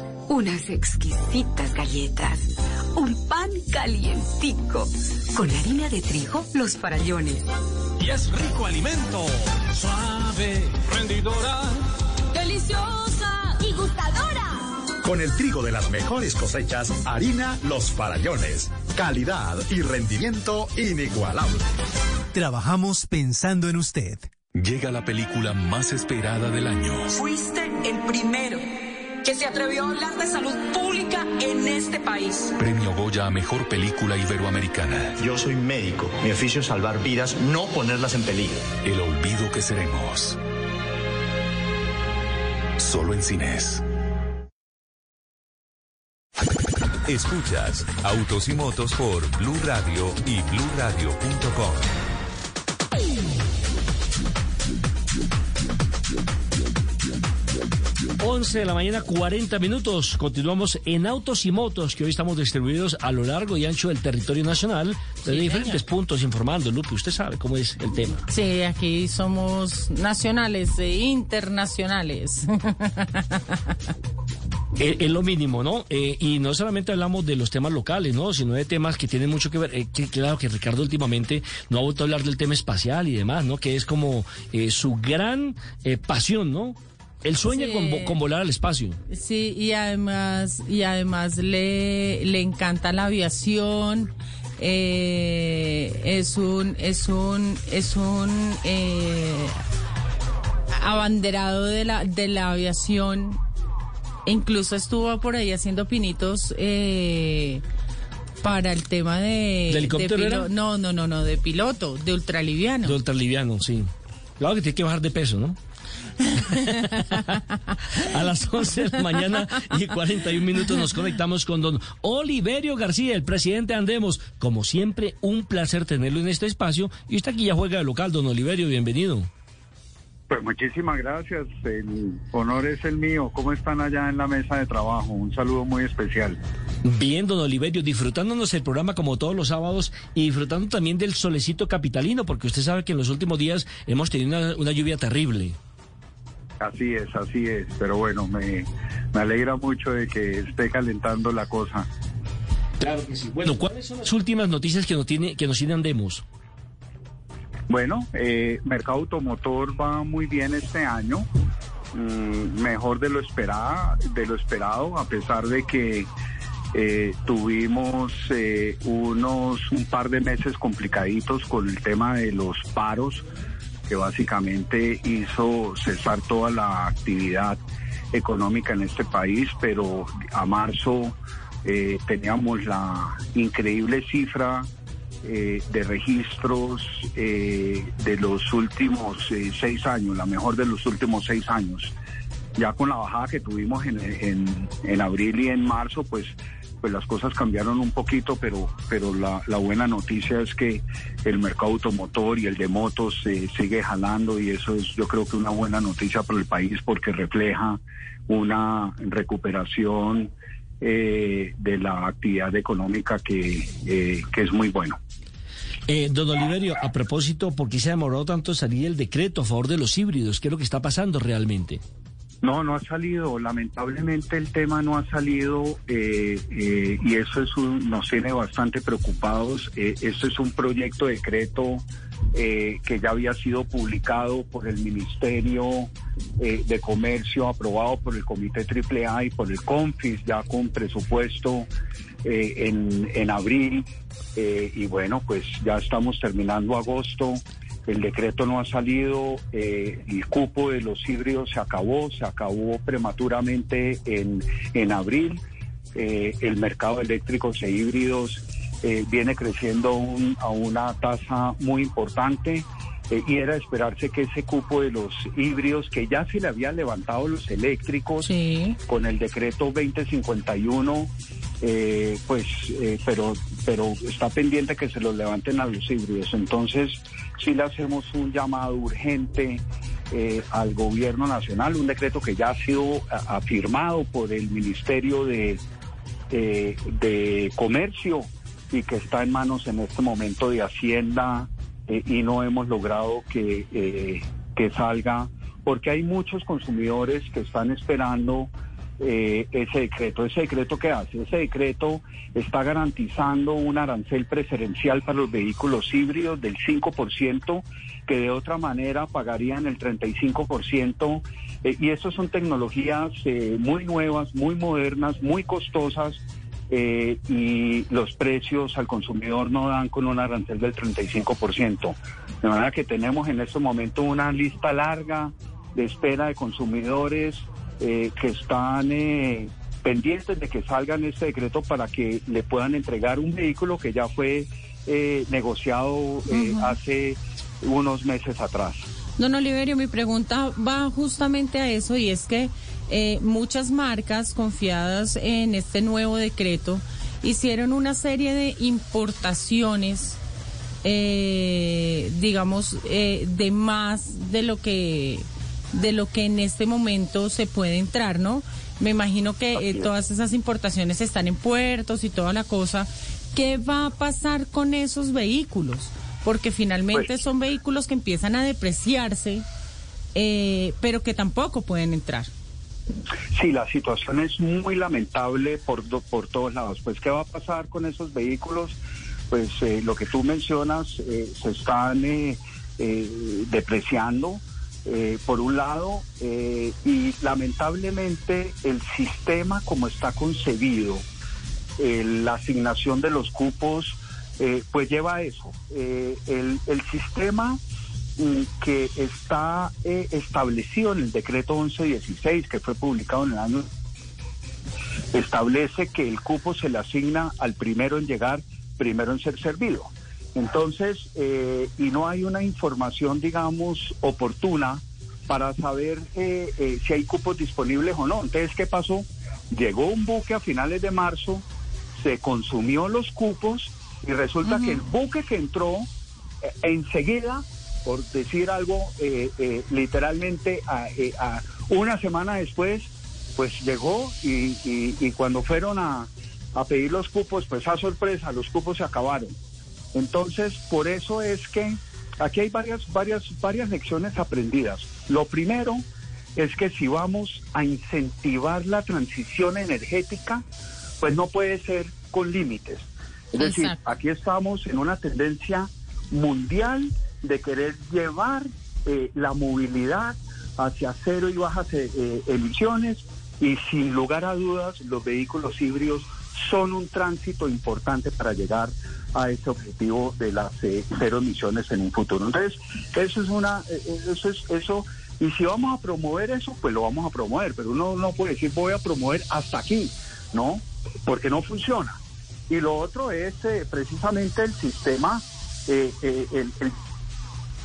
unas exquisitas galletas, un pan calientico, con harina de trigo, los farallones. Y es rico alimento, suave, rendidora, deliciosa y gustadora. Con el trigo de las mejores cosechas, harina Los Farallones. Calidad y rendimiento inigualable. Trabajamos pensando en usted. Llega la película más esperada del año. Fuiste el primero que se atrevió a hablar de salud pública en este país. Premio Goya a Mejor Película Iberoamericana. Yo soy médico. Mi oficio es salvar vidas, no ponerlas en peligro. El olvido que seremos. Solo en cines. Escuchas Autos y Motos por Blue Radio y BlueRadio.com. 11 de la mañana, 40 minutos. Continuamos en Autos y Motos, que hoy estamos distribuidos a lo largo y ancho del territorio nacional, desde diferentes puntos, informando. Lupe, usted sabe cómo es el tema. Sí, aquí somos nacionales e internacionales. Es, lo mínimo, ¿no? Eh, y no solamente hablamos de los temas locales, ¿no? Sino de temas que tienen mucho que ver. Eh, claro que Ricardo últimamente no ha vuelto a hablar del tema espacial y demás, ¿no? Que es como eh, su gran pasión, ¿no? Él sueña con, volar al espacio. Sí, y además, y además le, le encanta la aviación. Eh, es un, es un, es un eh, abanderado de la, de la aviación. incluso estuvo por ahí haciendo pinitos eh, para el tema de. ¿De helicóptero? no, no, no, no, de piloto, de ultraliviano. De ultraliviano, sí. Claro que tiene que bajar de peso, ¿no? A las 11 de la mañana y 41 minutos nos conectamos con don Oliverio García, el presidente de Andemos. Como siempre, un placer tenerlo en este espacio. Y usted aquí ya juega de local, don Oliverio, bienvenido. Pues muchísimas gracias, el honor es el mío. ¿Cómo están allá en la mesa de trabajo? Un saludo muy especial. Bien, don Oliverio, disfrutándonos el programa como todos los sábados y disfrutando también del solecito capitalino, porque usted sabe que en los últimos días hemos tenido una lluvia terrible. Así es, así es. Pero bueno, me, alegra mucho de que esté calentando la cosa. Claro que sí. Bueno, ¿cuáles son las últimas noticias que nos tiene que nos tiene Demos? Bueno, eh, mercado automotor va muy bien este año, mm, mejor de lo esperado, de lo esperado, a pesar de que eh, tuvimos eh, unos un par de meses complicaditos con el tema de los paros que básicamente hizo cesar toda la actividad económica en este país, pero a marzo eh, teníamos la increíble cifra eh, de registros eh, de los últimos seis años, la mejor de los últimos seis años. Ya con la bajada que tuvimos en abril y en marzo, pues pues las cosas cambiaron un poquito, pero, pero la, buena noticia es que el mercado automotor y el de motos se sigue jalando y eso es yo creo que una buena noticia para el país porque refleja una recuperación eh, de la actividad económica que, eh, que es muy bueno. Eh, don Oliverio, a propósito, ¿por qué se ha demorado tanto salir el decreto a favor de los híbridos? ¿Qué es lo que está pasando realmente? No, no ha salido. Lamentablemente el tema no ha salido eh, eh, y eso es nos tiene bastante preocupados. Eh, esto es un proyecto de decreto que ya había sido publicado por el Ministerio de Comercio, aprobado por el Comité AAA y por el CONFIS, ya con presupuesto en, en abril. y bueno, pues ya estamos terminando agosto el decreto no ha salido, eh, el cupo de los híbridos se acabó, se acabó prematuramente en, en abril, eh, el mercado de eléctricos e híbridos eh, viene creciendo a una tasa muy importante y era esperarse que ese cupo de los híbridos, que ya se le había levantado los eléctricos con el decreto 2051, eh, pues, eh, pero, pero está pendiente que se los levanten a los híbridos. Entonces, sí le hacemos un llamado urgente eh, al gobierno nacional, un decreto que ya ha sido afirmado por el Ministerio de, de Comercio y que está en manos en este momento de Hacienda eh, y no hemos logrado que, eh, que salga porque hay muchos consumidores que están esperando eh, ese decreto. ¿Ese decreto qué hace? Ese decreto está garantizando un arancel preferencial para los vehículos híbridos del 5%, que de otra manera pagarían el 35%. eh, y estas son tecnologías eh, muy nuevas, muy modernas, muy costosas. eh, y los precios al consumidor no dan con un arancel del 35%. De manera que tenemos en este momento una lista larga de espera de consumidores eh, que están eh, pendientes de que salgan este decreto para que le puedan entregar un vehículo que ya fue eh, negociado eh, hace unos meses atrás. Don Oliverio, mi pregunta va justamente a eso y es que eh, muchas marcas confiadas en este nuevo decreto hicieron una serie de importaciones, eh, digamos, eh, de más de lo que de lo que en este momento se puede entrar, ¿no? Me imagino que eh, todas esas importaciones están en puertos y toda la cosa. ¿Qué va a pasar con esos vehículos? Porque finalmente Pues- son vehículos que empiezan a depreciarse, eh, pero que tampoco pueden entrar. Sí, la situación es muy lamentable por, por todos lados. Pues, ¿qué va a pasar con esos vehículos? Pues eh, lo que tú mencionas, se están depreciando, eh, por un lado, eh, y lamentablemente el sistema como está concebido, eh, la asignación de los cupos, eh, pues lleva a eso. El, el sistema mm, que está establecido en el decreto 1116, que fue publicado en el año, establece que el cupo se le asigna al primero en llegar, primero en ser servido. Entonces, eh, y no hay una información, digamos, oportuna para saber eh, eh, si hay cupos disponibles o no. Entonces, ¿qué pasó? Llegó un buque a finales de marzo, se consumió los cupos y resulta que el buque que entró eh, enseguida, por decir algo, eh, eh, literalmente a, a una semana después, pues llegó y, y- y cuando fueron a, a pedir los cupos, pues a sorpresa, los cupos se acabaron. Entonces, por eso es que aquí hay varias, varias, varias lecciones aprendidas. Lo primero es que si vamos a incentivar la transición energética, pues no puede ser con límites. Es decir, aquí estamos en una tendencia mundial de querer llevar eh, la movilidad hacia cero y bajas eh, eh, emisiones y sin lugar a dudas los vehículos híbridos son un tránsito importante para llegar a ese objetivo de las eh, cero emisiones en un futuro. Entonces, eso es una, eh, eh, eso es eso. Y si vamos a promover eso, pues lo vamos a promover. Pero uno no puede decir voy a promover hasta aquí, ¿no? Porque no funciona. Y lo otro es eh, precisamente el sistema, eh, el, el-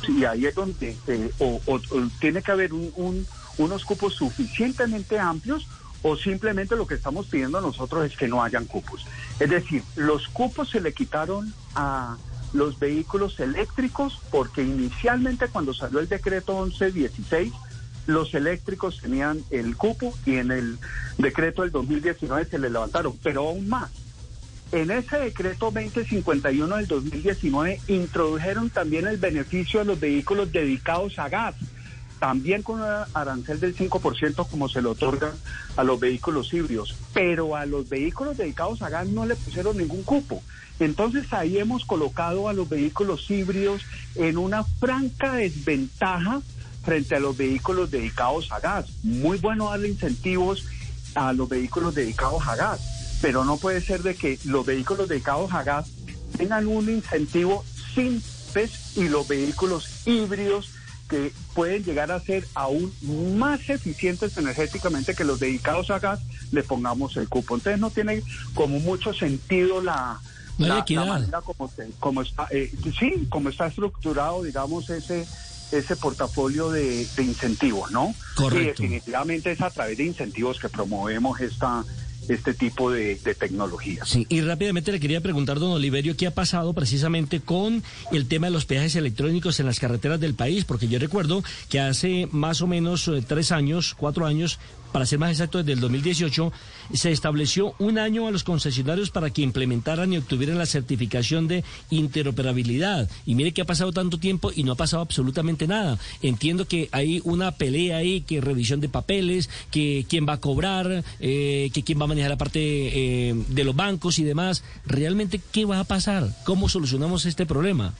y ahí es donde o, o- o tiene que haber un- un- unos cupos suficientemente amplios o simplemente lo que estamos pidiendo nosotros es que no hayan cupos. Es decir, los cupos se le quitaron a los vehículos eléctricos porque inicialmente cuando salió el decreto 1116 los eléctricos tenían el cupo y en el decreto del 2019 se le levantaron, pero aún más. En ese decreto 2051 del 2019 introdujeron también el beneficio de los vehículos dedicados a gas, también con un arancel del 5% como se le otorga a los vehículos híbridos, pero a los vehículos dedicados a gas no le pusieron ningún cupo. Entonces ahí hemos colocado a los vehículos híbridos en una franca desventaja frente a los vehículos dedicados a gas. Muy bueno darle incentivos a los vehículos dedicados a gas, pero no puede ser de que los vehículos dedicados a gas tengan un incentivo sin PES y los vehículos híbridos que pueden llegar a ser aún más eficientes energéticamente que los dedicados a gas, le pongamos el cupo. Entonces no tiene como mucho sentido la, No la- manera como, como está, eh, sí, como está estructurado, digamos, ese ese portafolio de, de incentivos, ¿no? Correcto. Y definitivamente es a través de incentivos que promovemos esta este tipo de, de tecnología. Sí, y rápidamente le quería preguntar, don Oliverio, ¿qué ha pasado precisamente con el tema de los peajes electrónicos en las carreteras del país? Porque yo recuerdo que hace más o menos eh, tres años, cuatro años, para ser más exacto, desde el 2018, se estableció un año a los concesionarios para que implementaran y obtuvieran la certificación de interoperabilidad. Y mire que ha pasado tanto tiempo y no ha pasado absolutamente nada. Entiendo que hay una pelea ahí, que revisión de papeles, que quién va a cobrar, eh, que quién va a manejar la parte eh, de los bancos y demás. ¿Realmente qué va a pasar? ¿Cómo solucionamos este problema?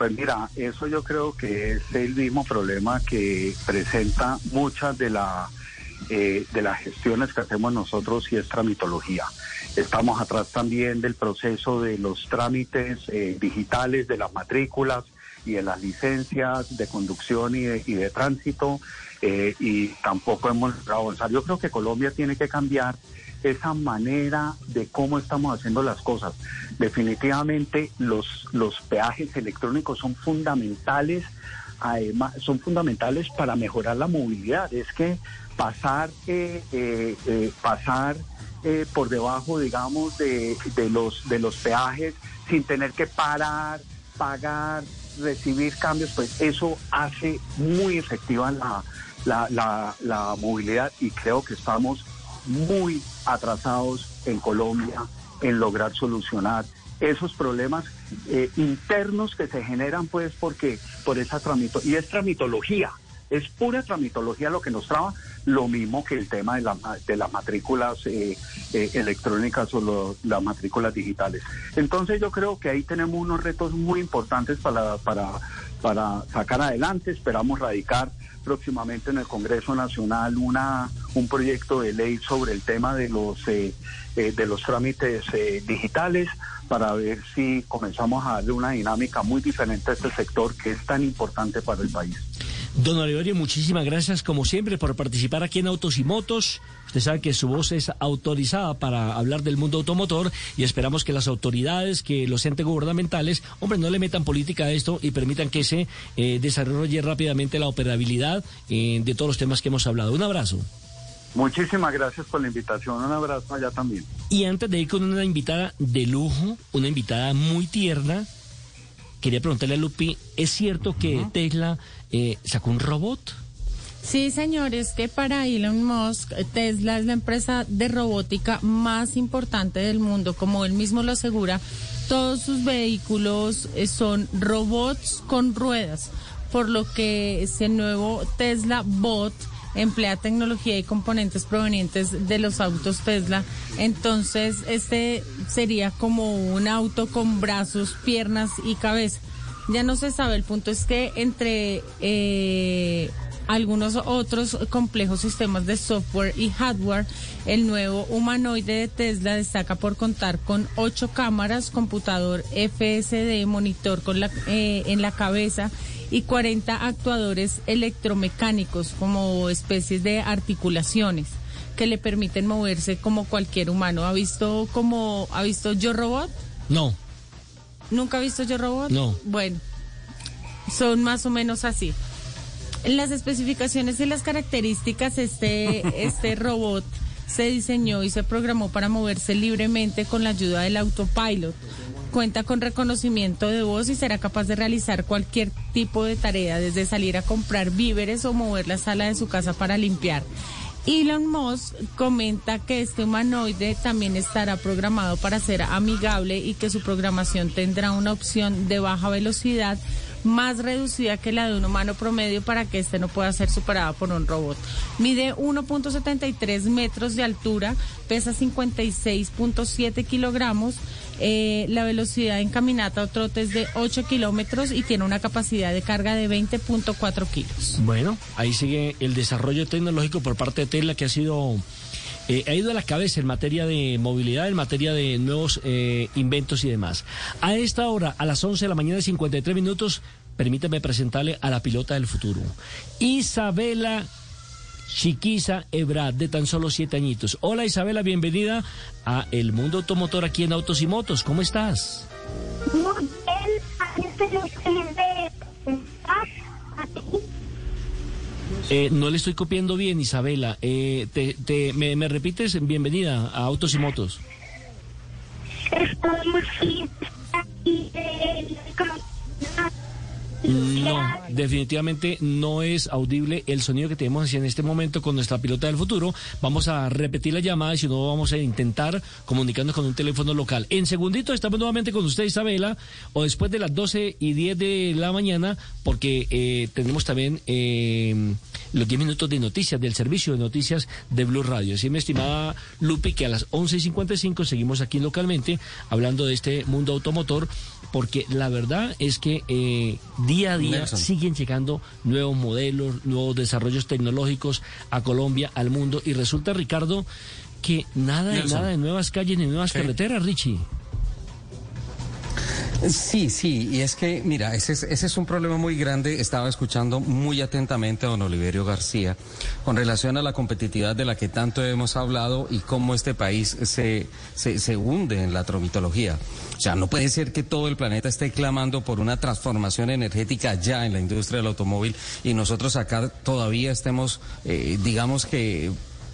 Pues mira, eso yo creo que es el mismo problema que presenta muchas de la eh, de las gestiones que hacemos nosotros y es tramitología. Estamos atrás también del proceso de los trámites eh, digitales de las matrículas y de las licencias de conducción y de, y de tránsito eh, y tampoco hemos avanzado. Yo creo que Colombia tiene que cambiar esa manera de cómo estamos haciendo las cosas. Definitivamente los, los peajes electrónicos son fundamentales, además son fundamentales para mejorar la movilidad. Es que pasar, eh, eh, eh, pasar eh, por debajo, digamos, de, de, los, de los peajes sin tener que parar, pagar, recibir cambios, pues eso hace muy efectiva la, la, la, la movilidad y creo que estamos muy atrasados en Colombia en lograr solucionar esos problemas eh, internos que se generan pues porque por esa tramito y es tramitología es pura tramitología lo que nos traba lo mismo que el tema de, la, de las matrículas eh, eh, electrónicas o lo, las matrículas digitales entonces yo creo que ahí tenemos unos retos muy importantes para para para sacar adelante esperamos radicar próximamente en el Congreso Nacional una un proyecto de ley sobre el tema de los eh, eh, de los trámites eh, digitales para ver si comenzamos a darle una dinámica muy diferente a este sector que es tan importante para el país. Don Oliverio, muchísimas gracias como siempre por participar aquí en Autos y Motos. Usted sabe que su voz es autorizada para hablar del mundo automotor y esperamos que las autoridades, que los entes gubernamentales, hombre, no le metan política a esto y permitan que se eh, desarrolle rápidamente la operabilidad eh, de todos los temas que hemos hablado. Un abrazo. Muchísimas gracias por la invitación. Un abrazo allá también. Y antes de ir con una invitada de lujo, una invitada muy tierna, quería preguntarle a Lupi, ¿es cierto que uh -huh. Tesla eh, sacó un robot? Sí, señores, que para Elon Musk, Tesla es la empresa de robótica más importante del mundo, como él mismo lo asegura. Todos sus vehículos eh, son robots con ruedas, por lo que ese nuevo Tesla Bot emplea tecnología y componentes provenientes de los autos Tesla. Entonces, este sería como un auto con brazos, piernas y cabeza. Ya no se sabe, el punto es que entre eh, algunos otros complejos sistemas de software y hardware, el nuevo humanoide de Tesla destaca por contar con ocho cámaras, computador FSD, monitor con la, eh, en la cabeza y 40 actuadores electromecánicos como especies de articulaciones que le permiten moverse como cualquier humano. ¿Ha visto como ha visto Yo Robot? No. ¿Nunca ha visto Yo Robot? No. Bueno, son más o menos así. En las especificaciones y las características, este, este robot se diseñó y se programó para moverse libremente con la ayuda del autopilot. Cuenta con reconocimiento de voz y será capaz de realizar cualquier tipo de tarea, desde salir a comprar víveres o mover la sala de su casa para limpiar. Elon Musk comenta que este humanoide también estará programado para ser amigable y que su programación tendrá una opción de baja velocidad más reducida que la de un humano promedio para que este no pueda ser superado por un robot. Mide 1.73 metros de altura, pesa 56.7 kilogramos. Eh, la velocidad en caminata o trote es de 8 kilómetros y tiene una capacidad de carga de 20.4 kilos. Bueno, ahí sigue el desarrollo tecnológico por parte de Tesla que ha sido... Eh, ha ido a la cabeza en materia de movilidad, en materia de nuevos eh, inventos y demás. A esta hora, a las 11 de la mañana y 53 minutos, permítame presentarle a la pilota del futuro. Isabela Chiquiza Ebrard, de tan solo siete añitos. Hola Isabela, bienvenida a El Mundo Automotor aquí en Autos y Motos. ¿Cómo estás? Muy bien, aquí aquí. Eh, no le estoy copiando bien, Isabela. Eh, te, te- me, me repites? Bienvenida a Autos y Motos. No, definitivamente no es audible el sonido que tenemos en este momento con nuestra pilota del futuro. Vamos a repetir la llamada y si no vamos a intentar comunicarnos con un teléfono local. En segundito estamos nuevamente con usted, Isabela, o después de las 12 y 10 de la mañana, porque eh, tenemos también eh, los 10 minutos de noticias del servicio de noticias de Blue Radio. Así, mi estimada Lupi, que a las 11 y 55 seguimos aquí localmente hablando de este mundo automotor, porque la verdad es que eh, día a día Nelson. siguen llegando nuevos modelos, nuevos desarrollos tecnológicos a Colombia, al mundo, y resulta, Ricardo, que nada de nada de nuevas calles ni nuevas carreteras, Richie. Sí, sí, y es que, mira, ese es, ese es un problema muy grande. Estaba escuchando muy atentamente a don Oliverio García con relación a la competitividad de la que tanto hemos hablado y cómo este país se, se, se hunde en la tromitología. O sea, no puede ser que todo el planeta esté clamando por una transformación energética ya en la industria del automóvil y nosotros acá todavía estemos, eh, digamos que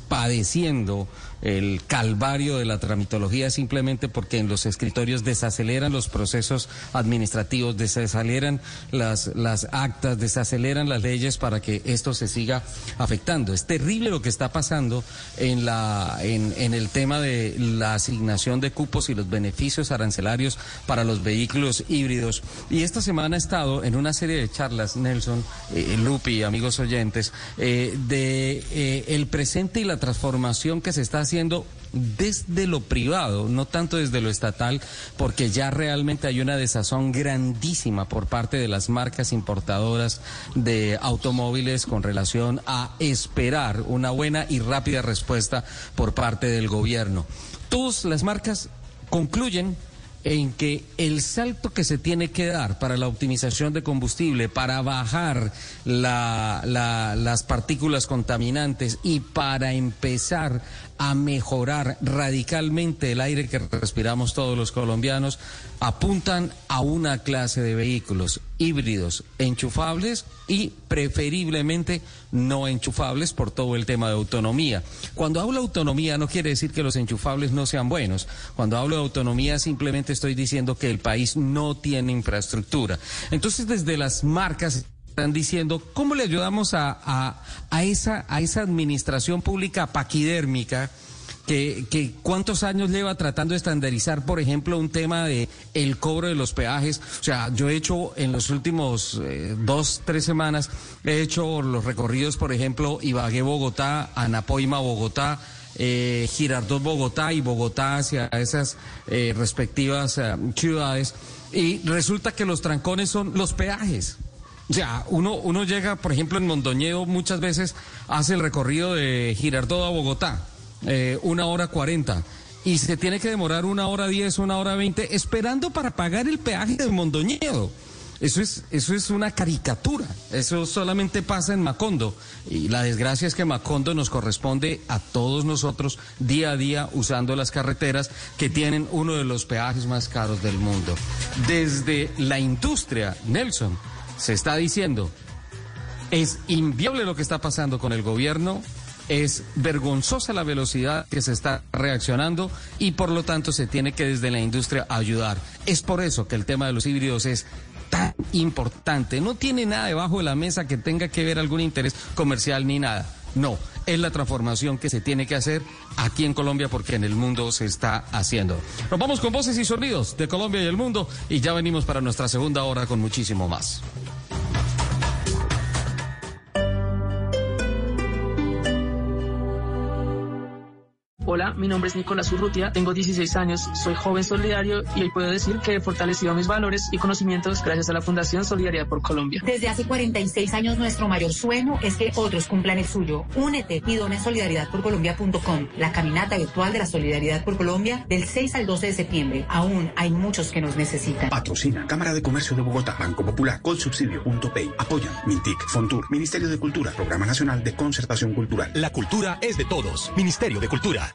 padeciendo el calvario de la tramitología simplemente porque en los escritorios desaceleran los procesos administrativos, desaceleran las, las actas, desaceleran las leyes para que esto se siga afectando. Es terrible lo que está pasando en, la, en, el tema de la asignación de cupos y los beneficios arancelarios para los vehículos híbridos. Y esta semana he estado en una serie de charlas, Nelson, eh, Lupi, amigos oyentes, eh, de eh, el presente y la transformación que se está haciendo desde lo privado, no tanto desde lo estatal, porque ya realmente hay una desazón grandísima por parte de las marcas importadoras de automóviles con relación a esperar una buena y rápida respuesta por parte del gobierno. Todas las marcas concluyen en que el salto que se tiene que dar para la optimización de combustible, para bajar la- la- las partículas contaminantes y para empezar a mejorar radicalmente el aire que respiramos todos los colombianos, apuntan a una clase de vehículos híbridos enchufables y preferiblemente no enchufables por todo el tema de autonomía. Cuando hablo de autonomía no quiere decir que los enchufables no sean buenos. Cuando hablo de autonomía simplemente estoy diciendo que el país no tiene infraestructura. Entonces desde las marcas están diciendo cómo le ayudamos a, a- a esa, a esa administración pública paquidérmica que, que cuántos años lleva tratando de estandarizar, por ejemplo, un tema de el cobro de los peajes. O sea, yo he hecho en los últimos eh, dos, tres semanas, he hecho los recorridos, por ejemplo, Ibagué-Bogotá, Anapoima-Bogotá, eh, Girardot Bogotá y Bogotá hacia esas eh, respectivas eh, ciudades. Y resulta que los trancones son los peajes. O sea, uno, uno llega, por ejemplo, en Mondoñedo muchas veces hace el recorrido de Girardot a Bogotá, eh, una hora cuarenta, y se tiene que demorar una hora diez, una hora veinte, esperando para pagar el peaje de Mondoñedo. Eso es, eso es una caricatura. Eso solamente pasa en Macondo. Y la desgracia es que Macondo nos corresponde a todos nosotros día a día usando las carreteras que tienen uno de los peajes más caros del mundo. Desde la industria, Nelson, se está diciendo, es inviable lo que está pasando con el gobierno, es vergonzosa la velocidad que se está reaccionando y por lo tanto se tiene que desde la industria ayudar. Es por eso que el tema de los híbridos es tan importante. No tiene nada debajo de la mesa que tenga que ver algún interés comercial ni nada. No, es la transformación que se tiene que hacer aquí en Colombia porque en el mundo se está haciendo. Nos vamos con voces y sonidos de Colombia y el mundo y ya venimos para nuestra segunda hora con muchísimo más. Hola, mi nombre es Nicolás Urrutia, tengo 16 años, soy joven solidario y hoy puedo decir que he fortalecido mis valores y conocimientos gracias a la Fundación Solidaridad por Colombia. Desde hace 46 años nuestro mayor sueño es que otros cumplan el suyo. Únete y dona en solidaridadporcolombia.com, la caminata virtual de la Solidaridad por Colombia del 6 al 12 de septiembre. Aún hay muchos que nos necesitan. Patrocina Cámara de Comercio de Bogotá, Banco Popular, Colsubsidio.pay. Apoyan Mintic, Fontur, Ministerio de Cultura, Programa Nacional de Concertación Cultural. La cultura es de todos. Ministerio de Cultura.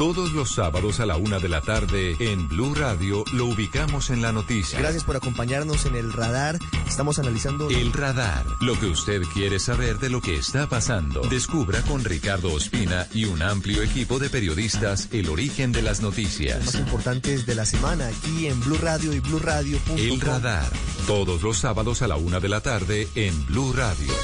Todos los sábados a la una de la tarde en Blue Radio lo ubicamos en la noticia. Gracias por acompañarnos en el radar. Estamos analizando. El radar. Lo que usted quiere saber de lo que está pasando. Descubra con Ricardo Ospina y un amplio equipo de periodistas el origen de las noticias. Los más importantes de la semana aquí en Blue Radio y BlueRadio.com. El radar. Todos los sábados a la una de la tarde en Blue Radio.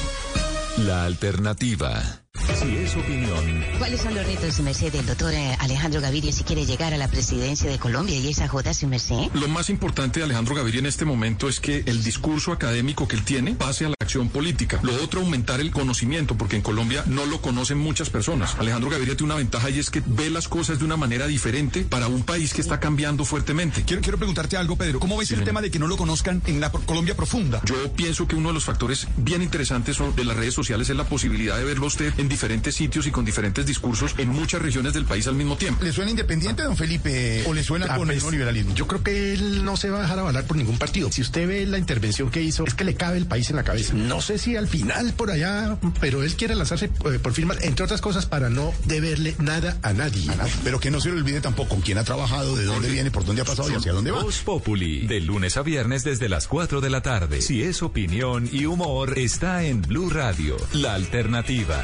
La alternativa. Si es opinión. ¿Cuáles son los retos, su merced, del doctor eh, Alejandro Gaviria si quiere llegar a la presidencia de Colombia y esa joda, su merced? Lo más importante de Alejandro Gaviria en este momento es que el discurso académico que él tiene pase a la acción política. Lo otro, aumentar el conocimiento, porque en Colombia no lo conocen muchas personas. Alejandro Gaviria tiene una ventaja y es que ve las cosas de una manera diferente para un país que está cambiando fuertemente. Quiero, quiero preguntarte algo, Pedro. ¿Cómo ves el tema de que no lo conozcan en la Colombia profunda? Yo pienso que uno de los factores bien interesantes de las redes sociales es la posibilidad de verlo usted en diferentes sitios y con diferentes discursos en muchas regiones del país al mismo tiempo. ¿Le suena independiente, don Felipe, o le suena con el neoliberalismo? Yo creo que él no se va a dejar avalar por ningún partido. Si usted ve la intervención que hizo, es que le cabe el país en la cabeza. No sé si al final por allá, pero él quiere lanzarse eh, por firmas, entre otras cosas, para no deberle nada a nadie. Pero que no se le olvide tampoco con quién ha trabajado, de dónde viene, por dónde ha pasado y hacia dónde va. Voz Populi, de lunes a viernes desde las 4 de la tarde. Si es opinión y humor, está en Blue Radio, la alternativa.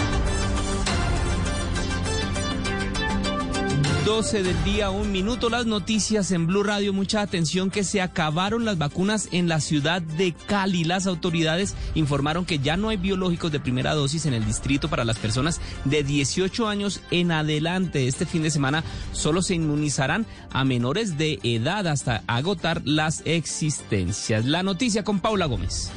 12 del día, un minuto. Las noticias en Blue Radio. Mucha atención que se acabaron las vacunas en la ciudad de Cali. Las autoridades informaron que ya no hay biológicos de primera dosis en el distrito para las personas de 18 años en adelante. Este fin de semana solo se inmunizarán a menores de edad hasta agotar las existencias. La noticia con Paula Gómez.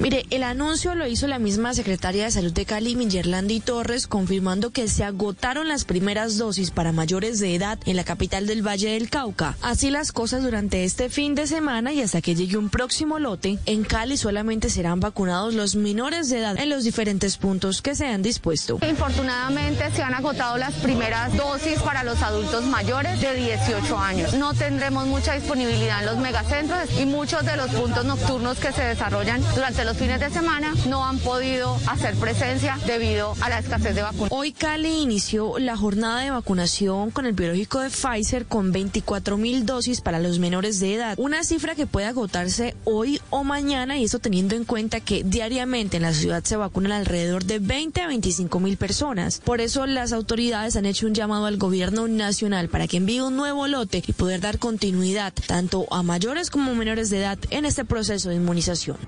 Mire, el anuncio lo hizo la misma secretaria de Salud de Cali, Mingerlandi Torres, confirmando que se agotaron las primeras dosis para mayores de edad en la capital del Valle del Cauca. Así las cosas durante este fin de semana y hasta que llegue un próximo lote, en Cali solamente serán vacunados los menores de edad en los diferentes puntos que se han dispuesto. Infortunadamente se han agotado las primeras dosis para los adultos mayores de 18 años. No tendremos mucha disponibilidad en los megacentros y muchos de los puntos nocturnos que se desarrollan durante los fines de semana no han podido hacer presencia debido a la escasez de vacunas. Hoy Cali inició la jornada de vacunación con el biológico de Pfizer con 24 mil dosis para los menores de edad, una cifra que puede agotarse hoy o mañana y eso teniendo en cuenta que diariamente en la ciudad se vacunan alrededor de 20 a 25 mil personas. Por eso las autoridades han hecho un llamado al gobierno nacional para que envíe un nuevo lote y poder dar continuidad tanto a mayores como menores de edad en este proceso de inmunización.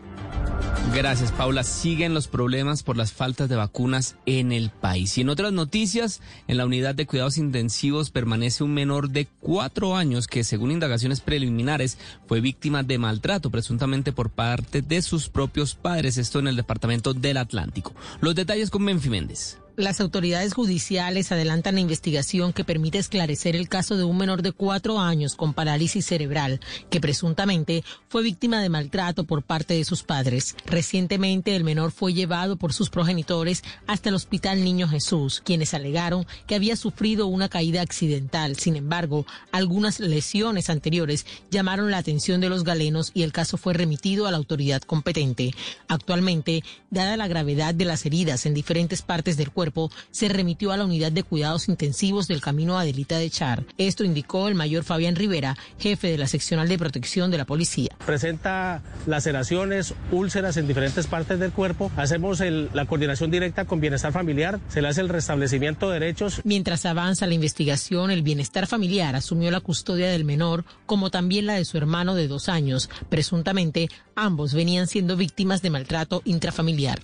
Gracias, Paula. Siguen los problemas por las faltas de vacunas en el país. Y en otras noticias, en la unidad de cuidados intensivos permanece un menor de cuatro años que, según indagaciones preliminares, fue víctima de maltrato, presuntamente por parte de sus propios padres. Esto en el departamento del Atlántico. Los detalles con Benfi Méndez. Las autoridades judiciales adelantan la investigación que permite esclarecer el caso de un menor de cuatro años con parálisis cerebral que presuntamente fue víctima de maltrato por parte de sus padres. Recientemente el menor fue llevado por sus progenitores hasta el Hospital Niño Jesús, quienes alegaron que había sufrido una caída accidental. Sin embargo, algunas lesiones anteriores llamaron la atención de los galenos y el caso fue remitido a la autoridad competente. Actualmente, dada la gravedad de las heridas en diferentes partes del cuerpo, cuerpo se remitió a la unidad de cuidados intensivos del camino Adelita de Char. Esto indicó el mayor Fabián Rivera, jefe de la seccional de protección de la policía. Presenta laceraciones, úlceras en diferentes partes del cuerpo. Hacemos la coordinación directa con bienestar familiar, se le hace el restablecimiento de derechos. Mientras avanza la investigación, el bienestar familiar asumió la custodia del menor, como también la de su hermano de dos años. Presuntamente, ambos venían siendo víctimas de maltrato intrafamiliar.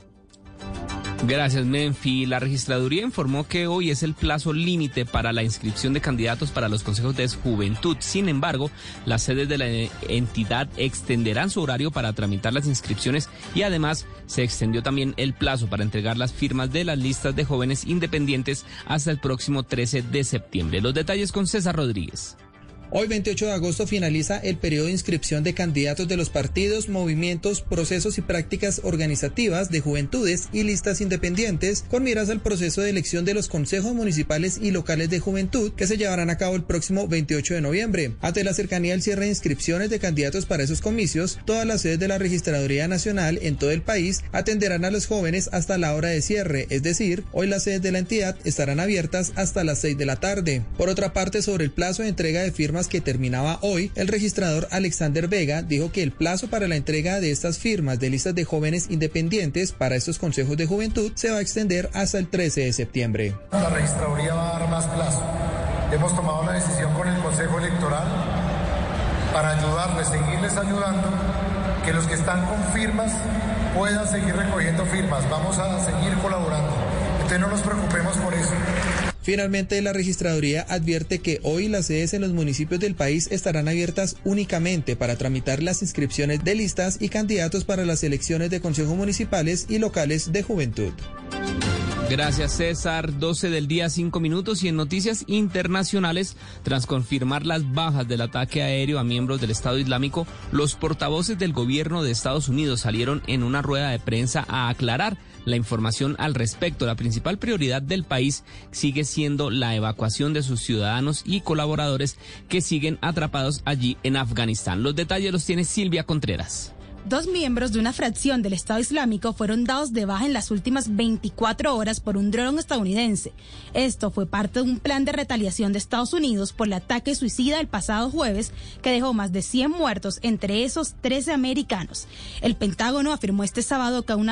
Gracias, Menfi. La registraduría informó que hoy es el plazo límite para la inscripción de candidatos para los consejos de juventud. Sin embargo, las sedes de la entidad extenderán su horario para tramitar las inscripciones y además se extendió también el plazo para entregar las firmas de las listas de jóvenes independientes hasta el próximo 13 de septiembre. Los detalles con César Rodríguez. Hoy 28 de agosto finaliza el periodo de inscripción de candidatos de los partidos, movimientos, procesos y prácticas organizativas de juventudes y listas independientes con miras al proceso de elección de los consejos municipales y locales de juventud que se llevarán a cabo el próximo 28 de noviembre. Ante la cercanía del cierre de inscripciones de candidatos para esos comicios, todas las sedes de la Registraduría Nacional en todo el país atenderán a los jóvenes hasta la hora de cierre, es decir, hoy las sedes de la entidad estarán abiertas hasta las 6 de la tarde. Por otra parte, sobre el plazo de entrega de firmas que terminaba hoy, el registrador Alexander Vega dijo que el plazo para la entrega de estas firmas de listas de jóvenes independientes para estos consejos de juventud se va a extender hasta el 13 de septiembre. La registraduría va a dar más plazo. Hemos tomado la decisión con el Consejo Electoral para ayudarles, seguirles ayudando, que los que están con firmas puedan seguir recogiendo firmas. Vamos a seguir colaborando. Entonces no nos preocupemos por eso. Finalmente, la registraduría advierte que hoy las sedes en los municipios del país estarán abiertas únicamente para tramitar las inscripciones de listas y candidatos para las elecciones de consejos municipales y locales de juventud. Gracias César, 12 del día 5 minutos y en noticias internacionales, tras confirmar las bajas del ataque aéreo a miembros del Estado Islámico, los portavoces del gobierno de Estados Unidos salieron en una rueda de prensa a aclarar la información al respecto. La principal prioridad del país sigue siendo la evacuación de sus ciudadanos y colaboradores que siguen atrapados allí en Afganistán. Los detalles los tiene Silvia Contreras. Dos miembros de una fracción del Estado Islámico fueron dados de baja en las últimas 24 horas por un dron estadounidense. Esto fue parte de un plan de retaliación de Estados Unidos por el ataque suicida el pasado jueves que dejó más de 100 muertos, entre esos 13 americanos. El Pentágono afirmó este sábado que aún,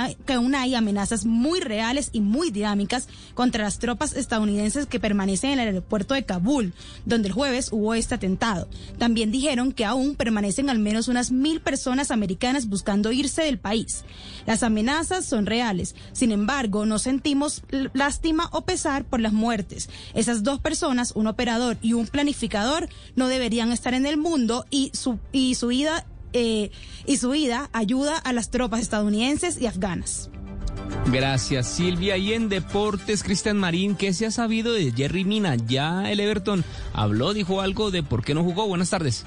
hay, amenazas muy reales y muy dinámicas contra las tropas estadounidenses que permanecen en el aeropuerto de Kabul, donde el jueves hubo este atentado. También dijeron que aún permanecen al menos unas mil personas americanas buscando irse del país. Las amenazas son reales, sin embargo, no sentimos lástima o pesar por las muertes. Esas dos personas, un operador y un planificador, no deberían estar en el mundo y su, y su eh, y su ida ayuda a las tropas estadounidenses y afganas. Gracias Silvia. Y en deportes, Cristian Marín, ¿qué se ha sabido de Jerry Mina? Ya el Everton habló, dijo algo de por qué no jugó. Buenas tardes.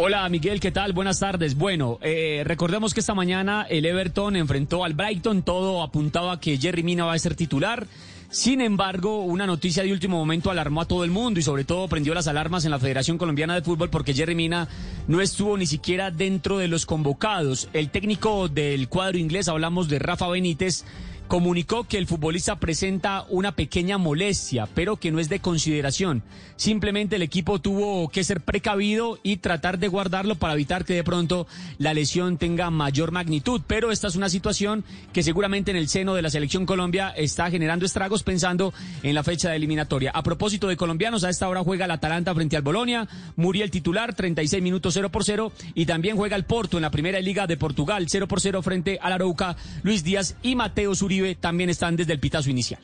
Hola Miguel, ¿qué tal? Buenas tardes. Bueno, eh, recordemos que esta mañana el Everton enfrentó al Brighton, todo apuntaba que Jerry Mina va a ser titular. Sin embargo, una noticia de último momento alarmó a todo el mundo y sobre todo prendió las alarmas en la Federación Colombiana de Fútbol porque Jerry Mina no estuvo ni siquiera dentro de los convocados. El técnico del cuadro inglés, hablamos de Rafa Benítez, comunicó que el futbolista presenta una pequeña molestia, pero que no es de consideración. Simplemente el equipo tuvo que ser precavido y tratar de guardarlo para evitar que de pronto la lesión tenga mayor magnitud. Pero esta es una situación que seguramente en el seno de la selección Colombia está generando estragos pensando en la fecha de eliminatoria. A propósito de colombianos, a esta hora juega el Atalanta frente al Bolonia, Muriel titular, 36 minutos 0 por 0, y también juega el Porto en la primera liga de Portugal, 0 por 0 frente al Arauca, Luis Díaz y Mateo También están desde el pitazo inicial.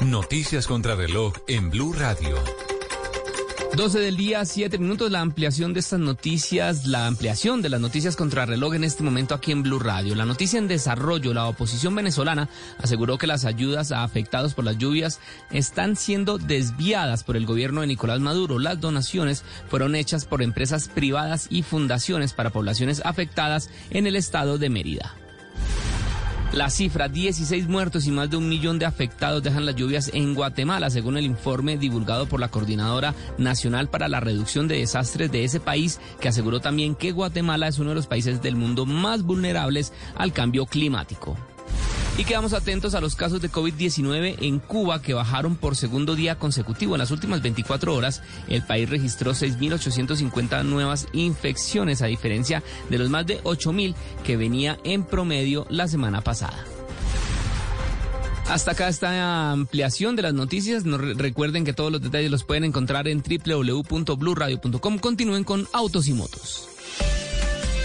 Noticias contra reloj en Blue Radio. 12 del día, 7 minutos, la ampliación de estas noticias, la ampliación de las noticias contra reloj en este momento aquí en Blue Radio. La noticia en desarrollo, la oposición venezolana aseguró que las ayudas a afectados por las lluvias están siendo desviadas por el gobierno de Nicolás Maduro. Las donaciones fueron hechas por empresas privadas y fundaciones para poblaciones afectadas en el estado de Mérida. La cifra, 16 muertos y más de un millón de afectados dejan las lluvias en Guatemala, según el informe divulgado por la Coordinadora Nacional para la Reducción de Desastres de ese país, que aseguró también que Guatemala es uno de los países del mundo más vulnerables al cambio climático. Y quedamos atentos a los casos de COVID-19 en Cuba que bajaron por segundo día consecutivo. En las últimas 24 horas, el país registró 6.850 nuevas infecciones, a diferencia de los más de 8.000 que venía en promedio la semana pasada. Hasta acá esta ampliación de las noticias. Recuerden que todos los detalles los pueden encontrar en www.bluradio.com. Continúen con Autos y Motos.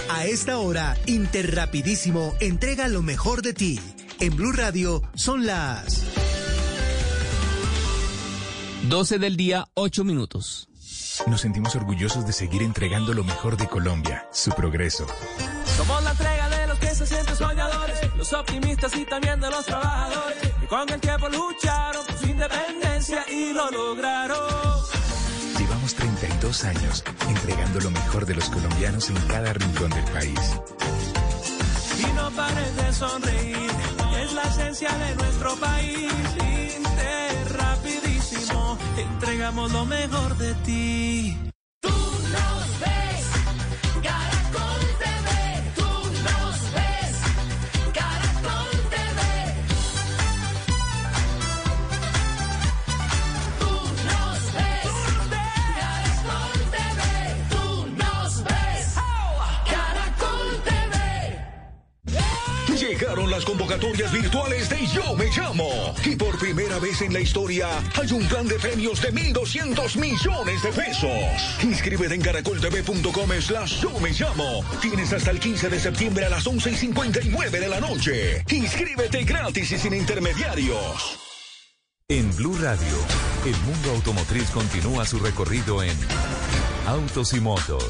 A esta hora, Interrapidísimo entrega lo mejor de ti. En Blue Radio son las 12 del día, 8 minutos. Nos sentimos orgullosos de seguir entregando lo mejor de Colombia, su progreso. Somos la entrega de los que se sienten soñadores, los optimistas y también de los trabajadores, que con el tiempo lucharon por su independencia y lo lograron. Llevamos 32 años entregando lo mejor de los colombianos en cada rincón del país. Y no pares de sonreír, es la esencia de nuestro país. Inter rapidísimo, entregamos lo mejor de ti. Tú nos ves, las convocatorias virtuales de Yo Me Llamo. Y por primera vez en la historia hay un plan de premios de 1.200 millones de pesos. Inscríbete en caracoltv.com slash Yo Me Llamo. Tienes hasta el 15 de septiembre a las 11 y 59 de la noche. Inscríbete gratis y sin intermediarios. En Blue Radio, el mundo automotriz continúa su recorrido en Autos y Motos.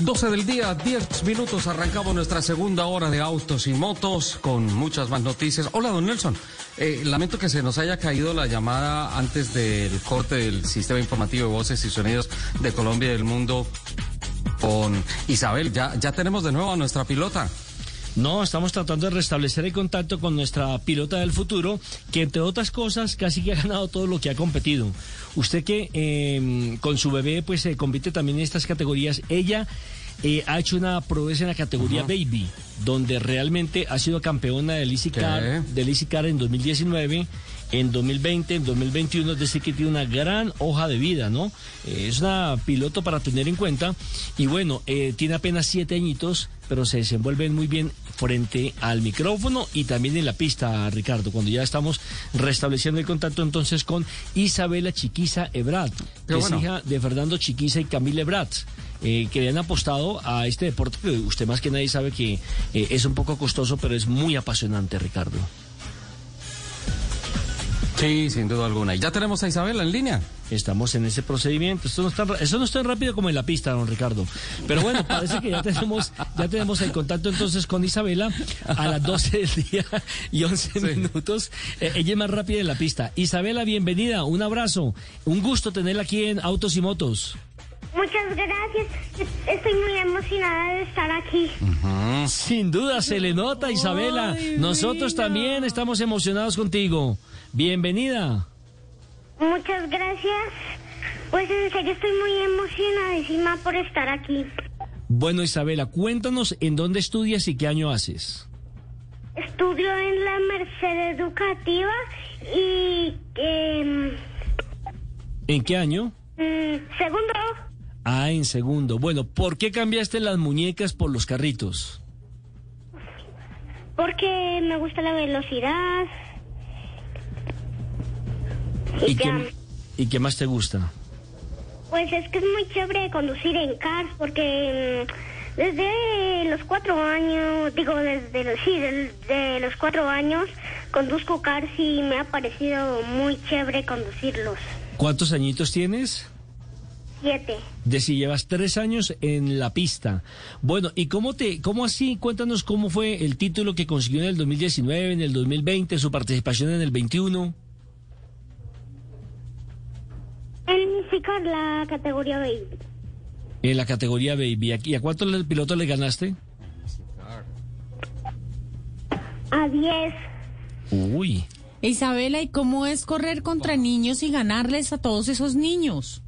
12 del día, 10 minutos, arrancamos nuestra segunda hora de autos y motos con muchas más noticias. Hola, don Nelson. Eh, lamento que se nos haya caído la llamada antes del corte del sistema informativo de voces y sonidos de Colombia y del mundo con Isabel. Ya, ya tenemos de nuevo a nuestra pilota. No, estamos tratando de restablecer el contacto con nuestra pilota del futuro, que entre otras cosas casi que ha ganado todo lo que ha competido. Usted que eh, con su bebé pues se compite también en estas categorías, ella eh, ha hecho una proeza en la categoría Baby, donde realmente ha sido campeona del Easy Car, del Easy Car en 2019 en 2020, en 2021, es decir, que tiene una gran hoja de vida, ¿no? Eh, es una piloto para tener en cuenta y bueno, eh, tiene apenas siete añitos, pero se desenvuelve muy bien frente al micrófono y también en la pista, Ricardo, cuando ya estamos restableciendo el contacto entonces con Isabela Chiquiza Ebrat, que bueno. es hija de Fernando Chiquiza y Camila Ebrat. eh, que le han apostado a este deporte que usted más que nadie sabe que eh, es un poco costoso, pero es muy apasionante, Ricardo. Sí, sin duda alguna. ¿Y ya tenemos a Isabela en línea? Estamos en ese procedimiento. Esto no, está, eso no es tan rápido como en la pista, don Ricardo. Pero bueno, parece que ya tenemos, ya tenemos el contacto entonces con Isabela a las 12 del día y 11 minutos. Eh, ella es más rápida en la pista. Isabela, bienvenida, un abrazo. Un gusto tenerla aquí en Autos y Motos. Muchas gracias. Estoy muy emocionada de estar aquí. Sin duda, se le nota, Isabela. Ay, Nosotros mira. también estamos emocionados contigo. Bienvenida. Muchas gracias. Pues en serio estoy muy emocionadísima por estar aquí. Bueno, Isabela, cuéntanos en dónde estudias y qué año haces. Estudio en la Merced Educativa y em, ¿En qué año? mm, segundo, Ah, en segundo. Bueno, ¿por qué cambiaste las muñecas por los carritos? porque me gusta la velocidad. ¿Y qué, ¿Y qué más te gusta? Pues es que es muy chévere conducir en cars porque mm, desde los cuatro años, digo desde los, sí, del- de los cuatro años conduzco cars y me ha parecido muy chévere conducirlos. ¿Cuántos añitos tienes? Siete. De si llevas tres años en la pista. Bueno, ¿y cómo te, cómo así? Cuéntanos cómo fue el título que consiguió en el 2019, en el 2020, su participación en el 21. En la categoría Baby. En la categoría Baby. ¿Y a cuántos le- pilotos le ganaste? A 10. Uy. Isabela, ¿y cómo es correr contra niños y ganarles a todos esos niños?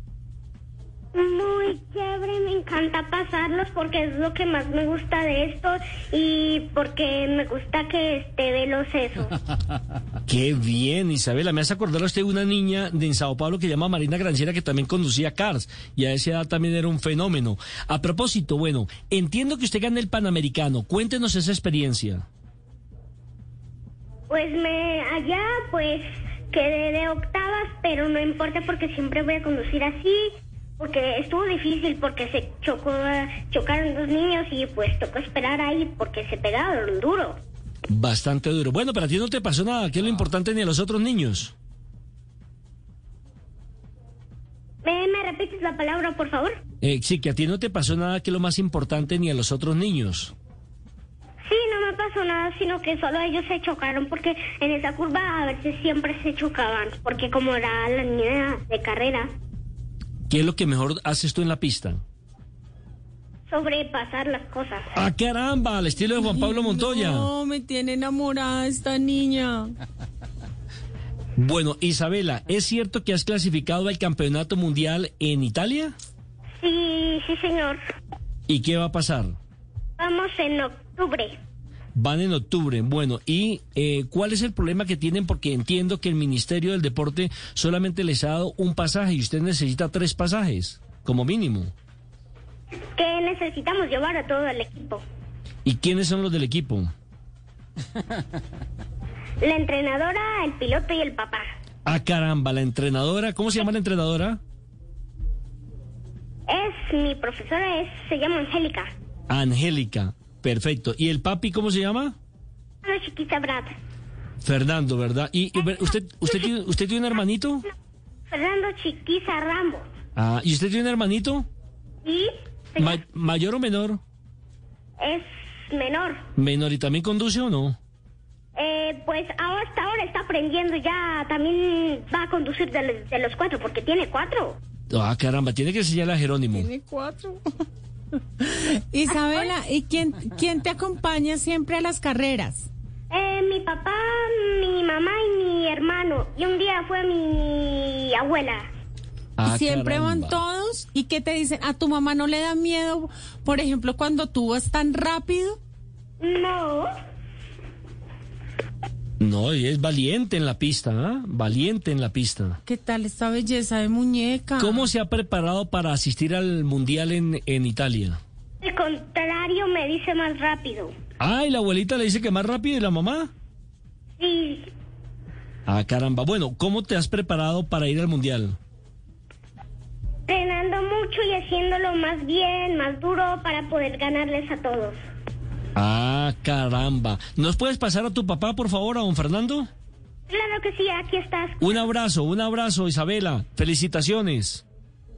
Muy chévere, me encanta pasarlos porque es lo que más me gusta de esto y porque me gusta que esté veloz eso. Qué bien, Isabela. Me hace acordar a usted de una niña de en Sao Paulo que se llama Marina Granciera que también conducía Cars y a esa edad también era un fenómeno. A propósito, bueno, entiendo que usted gana el Panamericano. Cuéntenos esa experiencia. Pues me allá pues quedé de octavas, pero no importa porque siempre voy a conducir así, porque estuvo difícil porque se chocó, chocaron dos niños y pues tocó esperar ahí porque se pegaron duro. Bastante duro. Bueno, pero a ti no te pasó nada. ¿Qué es lo importante ni a los otros niños? ¿Me, me repites la palabra, por favor? Eh, sí, que a ti no te pasó nada que es lo más importante ni a los otros niños. Sí, no me pasó nada, sino que solo ellos se chocaron porque en esa curva a veces siempre se chocaban, porque como era la niña de carrera, ¿Qué es lo que mejor haces tú en la pista? sobrepasar las cosas. ¡Ah, caramba! Al estilo de Juan Pablo Montoya. No, me tiene enamorada esta niña. Bueno, Isabela, ¿es cierto que has clasificado al campeonato mundial en Italia? Sí, sí, señor. ¿Y qué va a pasar? Vamos en octubre. Van en octubre. Bueno, ¿y eh, cuál es el problema que tienen? Porque entiendo que el Ministerio del Deporte solamente les ha dado un pasaje y usted necesita tres pasajes, como mínimo. Que necesitamos llevar a todo el equipo. ¿Y quiénes son los del equipo? La entrenadora, el piloto y el papá. Ah, caramba, la entrenadora. ¿Cómo se llama la entrenadora? Es mi profesora, es, se llama Angélica. Angélica. Perfecto. ¿Y el papi cómo se llama? Una chiquita Brad. Fernando, ¿verdad? ¿Y, usted, usted, tiene, usted tiene un hermanito? Fernando Chiquiza Rambo. Ah, ¿y usted tiene un hermanito? Y Ma- ¿Mayor o menor? es menor. Menor. ¿Y también conduce o no? Eh, pues ahora- hasta ahora está aprendiendo ya, también va a conducir de, los- de los cuatro, porque tiene cuatro. Ah, caramba, tiene que enseñarle a Jerónimo. Tiene cuatro. Isabela, ¿y quién, quién te acompaña siempre a las carreras? Eh, mi papá, mi mamá y mi hermano. Y un día fue mi abuela. Ah, siempre van todos y qué te dicen, a tu mamá no le da miedo, por ejemplo, cuando tú vas tan rápido. No. No, y es valiente en la pista, ¿ah? Valiente en la pista. ¿Qué tal esta belleza de muñeca? ¿Cómo se ha preparado para asistir al Mundial en, en Italia? Al contrario, me dice más rápido. Ah, y la abuelita le dice que más rápido y la mamá. Sí, Ah, caramba. Bueno, ¿cómo te has preparado para ir al Mundial? entrenando mucho y haciéndolo más bien, más duro para poder ganarles a todos. Ah, caramba. ¿Nos puedes pasar a tu papá, por favor, a don Fernando? Claro que sí, aquí estás. Un abrazo, un abrazo, Isabela. Felicitaciones.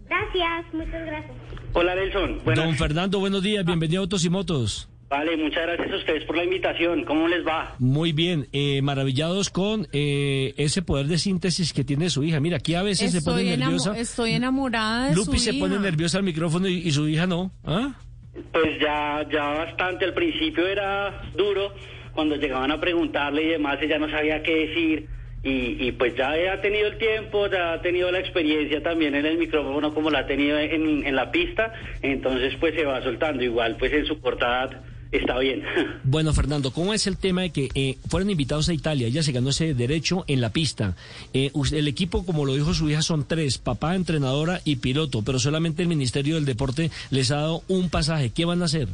Gracias, muchas gracias. Hola Nelson, buenas. Don Fernando, buenos días. Bienvenido a Autos y Motos. Vale, muchas gracias a ustedes por la invitación. ¿Cómo les va? Muy bien, eh, maravillados con eh, ese poder de síntesis que tiene su hija. Mira, aquí a veces se pone nerviosa. estoy enamorada de Lupi su se pone nerviosa al micrófono y, y su hija no. ¿Ah? Pues ya, ya bastante. Al principio era duro cuando llegaban a preguntarle y demás, ella no sabía qué decir. Y, y pues ya ha tenido el tiempo, ya ha tenido la experiencia también en el micrófono como la ha tenido en, en la pista. Entonces pues se va soltando. Igual pues en su corta edad está bien. Bueno, Fernando, ¿cómo es el tema de que eh, fueron invitados a Italia? Ella se ganó ese derecho en la pista. Eh, el equipo, como lo dijo su hija, son tres, papá, entrenadora y piloto, pero solamente el Ministerio del Deporte les ha dado un pasaje. ¿Qué van a hacer?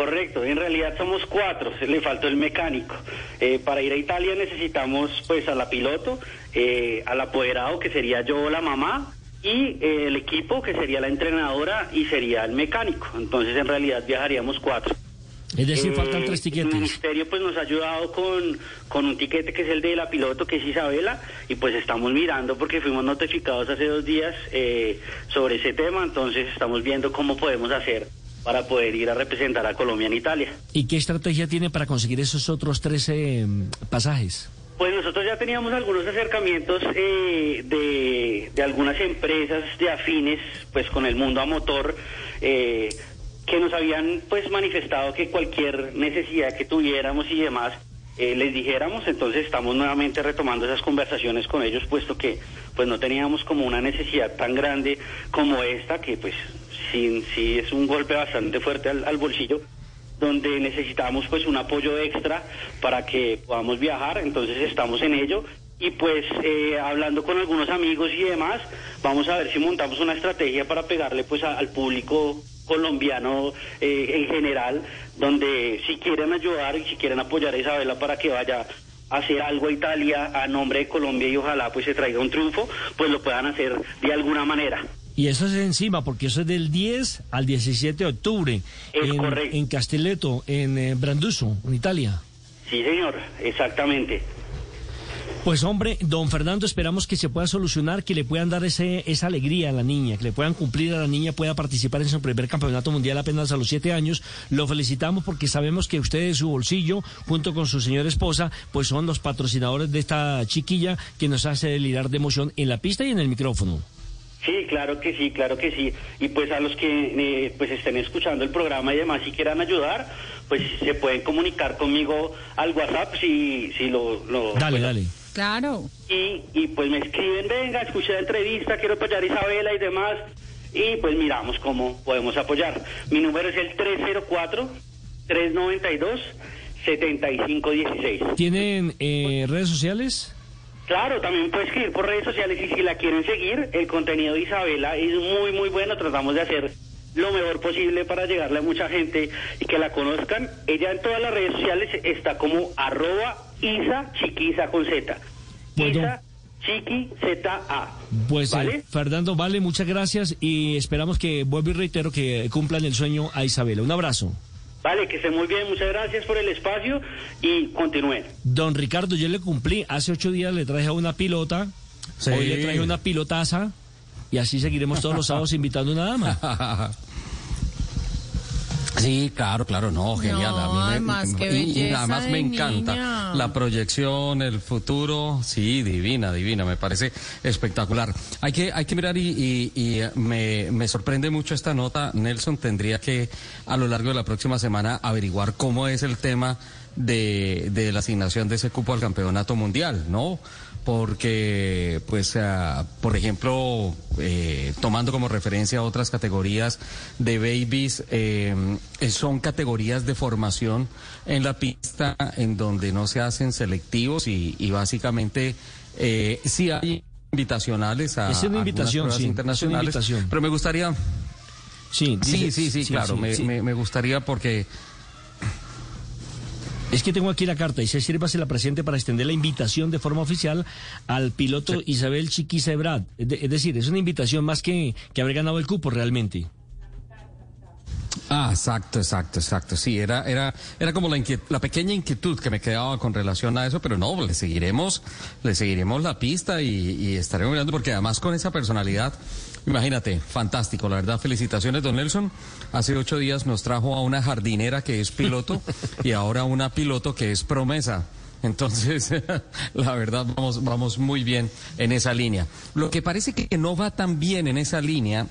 Correcto, en realidad somos cuatro, se le faltó el mecánico. Eh, para ir a Italia necesitamos pues a la piloto, eh, al apoderado que sería yo la mamá y eh, el equipo que sería la entrenadora y sería el mecánico. Entonces en realidad viajaríamos cuatro. Es decir, Eh, faltan tres El tiquetes. ministerio pues nos ha ayudado con, con un tiquete que es el de la piloto, que es Isabela, y pues estamos mirando porque fuimos notificados hace dos días eh, sobre ese tema, entonces estamos viendo cómo podemos hacer para poder ir a representar a Colombia en Italia. ¿Y qué estrategia tiene para conseguir esos otros 13 pasajes? Pues nosotros ya teníamos algunos acercamientos eh, de, de algunas empresas de afines pues con el mundo a motor eh, que nos habían pues manifestado que cualquier necesidad que tuviéramos y demás eh, les dijéramos, entonces estamos nuevamente retomando esas conversaciones con ellos puesto que pues no teníamos como una necesidad tan grande como esta que pues sí, sí es un golpe bastante fuerte al, al bolsillo donde necesitamos pues un apoyo extra para que podamos viajar, entonces estamos en ello. Y pues eh, hablando con algunos amigos y demás, vamos a ver si montamos una estrategia para pegarle pues a- al público colombiano eh, en general, donde si quieren ayudar y si quieren apoyar a Isabela para que vaya a hacer algo a Italia a nombre de Colombia y ojalá pues se traiga un triunfo, pues lo puedan hacer de alguna manera. Y eso es encima, porque eso es del 10 al 17 de octubre. en, en Castelletto, en eh, Branduzzo, en Italia. Sí, señor, exactamente. Pues hombre, don Fernando, esperamos que se pueda solucionar, que le puedan dar ese, esa alegría a la niña, que le puedan cumplir a la niña, pueda participar en su primer campeonato mundial apenas a los siete años. Lo felicitamos porque sabemos que usted de su bolsillo, junto con su señora esposa, pues son los patrocinadores de esta chiquilla que nos hace delirar de emoción en la pista y en el micrófono. Sí, claro que sí, claro que sí. Y pues a los que eh, pues estén escuchando el programa y demás, si quieran ayudar, pues se pueden comunicar conmigo al WhatsApp si, si lo... lo Dale, dale. Claro. Y, y pues me escriben, venga, escuché la entrevista, quiero apoyar a Isabela y demás. Y pues miramos cómo podemos apoyar. Mi número es el 304-392-7516. ¿Tienen eh, redes sociales? Claro, también puede escribir por redes sociales y si la quieren seguir, el contenido de Isabela es muy, muy bueno. Tratamos de hacer lo mejor posible para llegarle a mucha gente y que la conozcan. Ella en todas las redes sociales está como arroba Isa Chiquiza con Z. Isa Chiqui Z A. Pues eh, ¿Vale? Fernando, vale, muchas gracias y esperamos que, vuelvo y reitero, que cumplan el sueño a Isabela. Un abrazo. Vale, que esté muy bien. Muchas gracias por el espacio y continúen. Don Ricardo, yo le cumplí. Hace ocho días le traje una pilota. Sí. Hoy le traje una pilotaza. Y así seguiremos todos los sábados invitando a una dama. Sí, claro, claro, no, genial. No, a mí me, además, qué y- y además de me encanta niña. la proyección, el futuro, sí, divina, divina, me parece espectacular. Hay que, hay que mirar y, y- y, eh, me, me sorprende mucho esta nota. Nelson tendría que a lo largo de la próxima semana averiguar cómo es el tema de, de la asignación de ese cupo al campeonato mundial, ¿no? Porque, pues, ah, por ejemplo, eh, tomando como referencia otras categorías de babies, eh, son categorías de formación en la pista en donde no se hacen selectivos y, y básicamente eh, sí hay invitacionales a Es una algunas invitación, pruebas sí, es una internacionales, invitación. pero me gustaría Sí, sí, dice- sí, sí, sí, claro, sí, me, sí. me- me gustaría porque Es que tengo aquí la carta. Dice, sírvase la presente para extender la invitación de forma oficial al piloto Isabel Chiquiza Ebrard. Es, de- es decir, es una invitación más que, que haber ganado el cupo realmente. Ah, exacto, exacto, exacto. Sí, era, era, era como la, pequeña inquietud que me quedaba con relación a eso, pero no, le seguiremos, le seguiremos la pista y, y estaremos mirando, porque además con esa personalidad, imagínate, fantástico, la verdad, felicitaciones, don Nelson. Hace ocho días nos trajo a una jardinera que es piloto y ahora una piloto que es promesa. Entonces, la verdad, vamos, vamos muy bien en esa línea. Lo que parece que no va tan bien en esa línea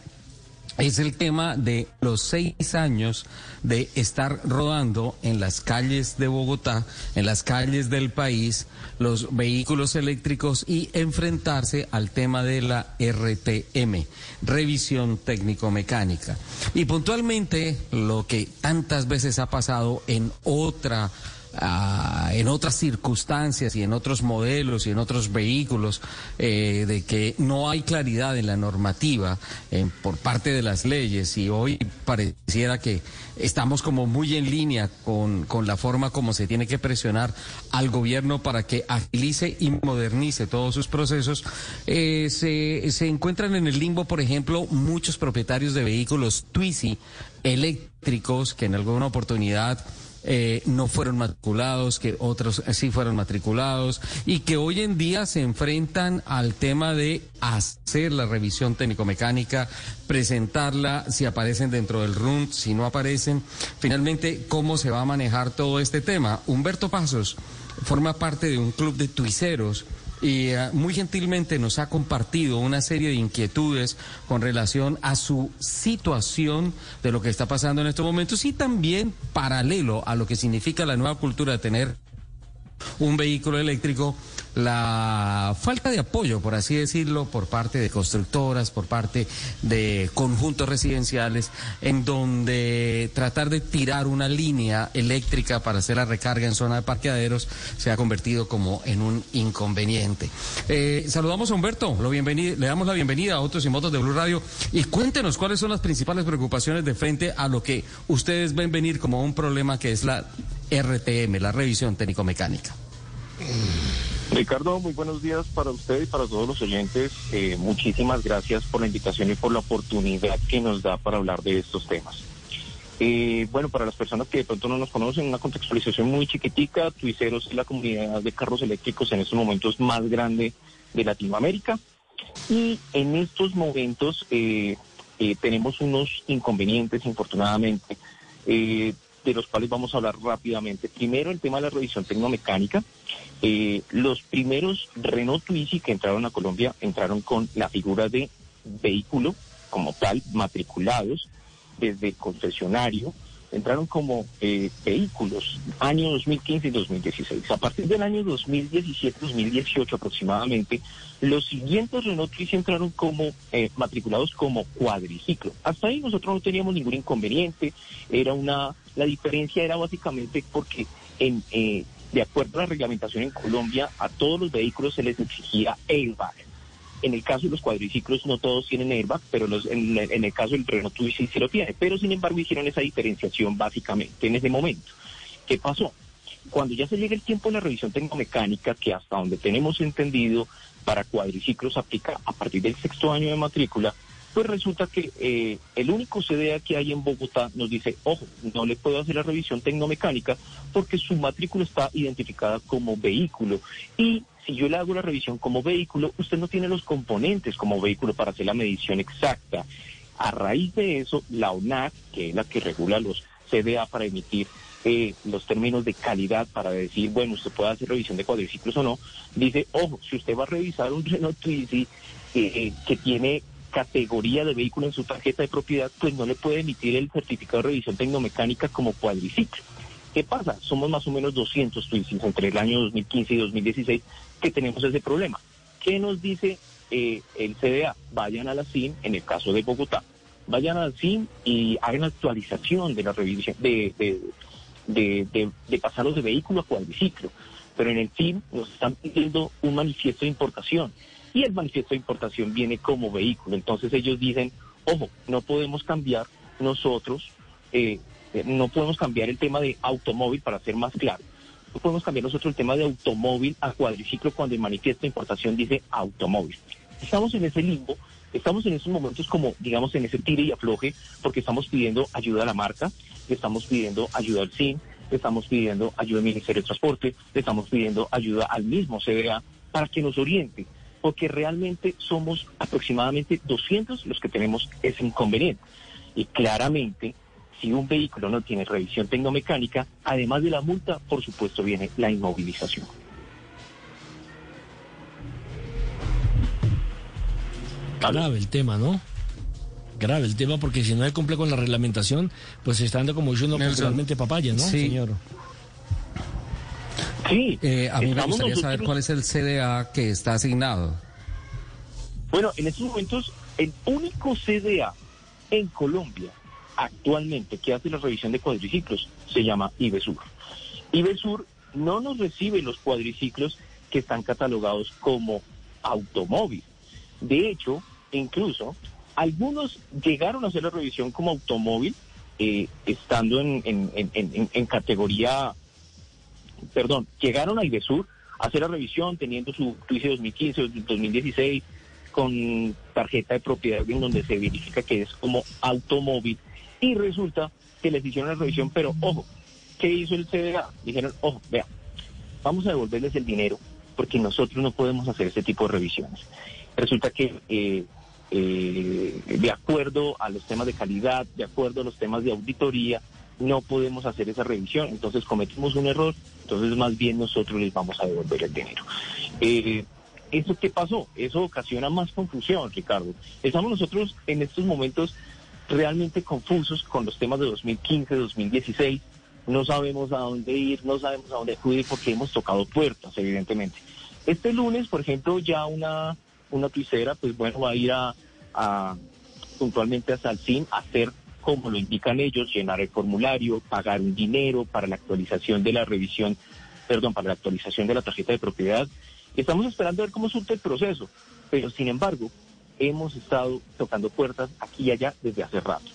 es el tema de los seis años de estar rodando en las calles de Bogotá, en las calles del país, los vehículos eléctricos y enfrentarse al tema de la RTM, revisión técnico-mecánica. Y puntualmente lo que tantas veces ha pasado en otra ah, en otras circunstancias y en otros modelos y en otros vehículos eh, de que no hay claridad en la normativa eh, por parte de las leyes y hoy pareciera que estamos como muy en línea con, con la forma como se tiene que presionar al gobierno para que agilice y modernice todos sus procesos. Eh, se, se encuentran en el limbo, por ejemplo, muchos propietarios de vehículos Twizy eléctricos que en alguna oportunidad eh, no fueron matriculados, que otros sí fueron matriculados y que hoy en día se enfrentan al tema de hacer la revisión técnico-mecánica, presentarla, si aparecen dentro del RUN, si no aparecen. Finalmente, ¿cómo se va a manejar todo este tema? Humberto Pasos forma parte de un club de tuiceros y eh, muy gentilmente nos ha compartido una serie de inquietudes con relación a su situación de lo que está pasando en estos momentos y también paralelo a lo que significa la nueva cultura de tener un vehículo eléctrico la falta de apoyo, por así decirlo, por parte de constructoras, por parte de conjuntos residenciales, en donde tratar de tirar una línea eléctrica para hacer la recarga en zona de parqueaderos se ha convertido como en un inconveniente. Eh, saludamos a Humberto, lo le damos la bienvenida a Autos y Motos de Blue Radio y cuéntenos cuáles son las principales preocupaciones de frente a lo que ustedes ven venir como un problema que es la RTM, la revisión técnico-mecánica. Ricardo, muy buenos días para usted y para todos los oyentes. Eh, muchísimas gracias por la invitación y por la oportunidad que nos da para hablar de estos temas. Eh, bueno, para las personas que de pronto no nos conocen, una contextualización muy chiquitica, Tuiceros es la comunidad de carros eléctricos en estos momentos más grande de Latinoamérica. Y en estos momentos eh, tenemos unos inconvenientes, infortunadamente de los cuales vamos a hablar rápidamente. Primero, el tema de la revisión tecnomecánica. Eh, los primeros Renault Twizy que entraron a Colombia entraron con la figura de vehículo como tal, matriculados desde concesionario, entraron como eh, vehículos año 2015 y 2016. A partir del año 2017-2018 aproximadamente, los siguientes Renault Twizy entraron como eh, matriculados como cuadriciclo. Hasta ahí nosotros no teníamos ningún inconveniente, era una la diferencia era básicamente porque en, eh, de acuerdo a la reglamentación en Colombia, a todos los vehículos se les exigía airbag. En el caso de los cuadriciclos no todos tienen airbag, pero en, el caso del Renault Twizy sí lo tiene. Pero sin embargo hicieron esa diferenciación básicamente en ese momento. ¿Qué pasó? Cuando ya se llega el tiempo de la revisión tecnomecánica, que hasta donde tenemos entendido para cuadriciclos aplica a partir del sexto año de matrícula, pues resulta que eh, el único CDA que hay en Bogotá nos dice, ojo, no le puedo hacer la revisión tecnomecánica porque su matrícula está identificada como vehículo. Y si yo le hago la revisión como vehículo, usted no tiene los componentes como vehículo para hacer la medición exacta. A raíz de eso, la ONAC, que es la que regula los CDA para emitir eh, los términos de calidad para decir, bueno, usted puede hacer revisión de cuadriciclos o no, dice, ojo, si usted va a revisar un Renault Twizy eh, que tiene categoría de vehículo en su tarjeta de propiedad, pues no le puede emitir el certificado de revisión tecnomecánica como cuadriciclo. ¿Qué pasa? Somos más o menos 200 Twizzys entre el año 2015 y 2016 que tenemos ese problema. ¿Qué nos dice eh, el CDA? Vayan a la CIM, en el caso de Bogotá, vayan a la CIM y hagan actualización de la revisión, de, de, de, pasarlos de vehículo a cuadriciclo. Pero en el CIM nos están pidiendo un manifiesto de importación y el manifiesto de importación viene como vehículo. Entonces ellos dicen, ojo, no podemos cambiar nosotros, eh, eh, no podemos cambiar el tema de automóvil para ser más claro. No podemos cambiar nosotros el tema de automóvil a cuadriciclo cuando el manifiesto de importación dice automóvil. Estamos en ese limbo, estamos en esos momentos como, digamos, en ese tire y afloje, porque estamos pidiendo ayuda a la marca, estamos pidiendo ayuda al CIN, estamos pidiendo ayuda al Ministerio de Transporte, le estamos pidiendo ayuda al mismo CDA para que nos oriente porque realmente somos aproximadamente 200 los que tenemos ese inconveniente. Y claramente, si un vehículo no tiene revisión tecnomecánica, además de la multa, por supuesto viene la inmovilización. Grave el tema, ¿no? Grave el tema porque si no se cumple con la reglamentación, pues se está dando como yo no popularmente papaya, ¿no, señor? Sí. Eh, a mí me gustaría saber cuál es el CDA que está asignado. Bueno, en estos momentos, el único CDA en Colombia actualmente que hace la revisión de cuadriciclos se llama IBESUR. IBESUR no nos recibe los cuadriciclos que están catalogados como automóvil. De hecho, incluso algunos llegaron a hacer la revisión como automóvil, eh, estando en, en, categoría perdón, llegaron a IBESUR a hacer la revisión teniendo su juicio 2015 o 2016 con tarjeta de propiedad en donde se verifica que es como automóvil y resulta que les hicieron la revisión, pero ojo, ¿qué hizo el CDA? Dijeron, ojo, vea, vamos a devolverles el dinero porque nosotros no podemos hacer ese tipo de revisiones. Resulta que eh, eh, de acuerdo a los temas de calidad, de acuerdo a los temas de auditoría, no podemos hacer esa revisión, entonces cometimos un error, entonces más bien nosotros les vamos a devolver el dinero. Eh, ¿Eso qué pasó? Eso ocasiona más confusión, Ricardo. Estamos nosotros en estos momentos realmente confusos con los temas de 2015, 2016. No sabemos a dónde ir, no sabemos a dónde acudir porque hemos tocado puertas, evidentemente. Este lunes, por ejemplo, ya una, una tuicera, pues bueno, va a ir a, a puntualmente a Salcín a hacer como lo indican ellos, llenar el formulario, pagar un dinero para la actualización de la revisión, perdón, para la actualización de la tarjeta de propiedad. Estamos esperando a ver cómo surte el proceso, pero sin embargo, hemos estado tocando puertas aquí y allá desde hace rato.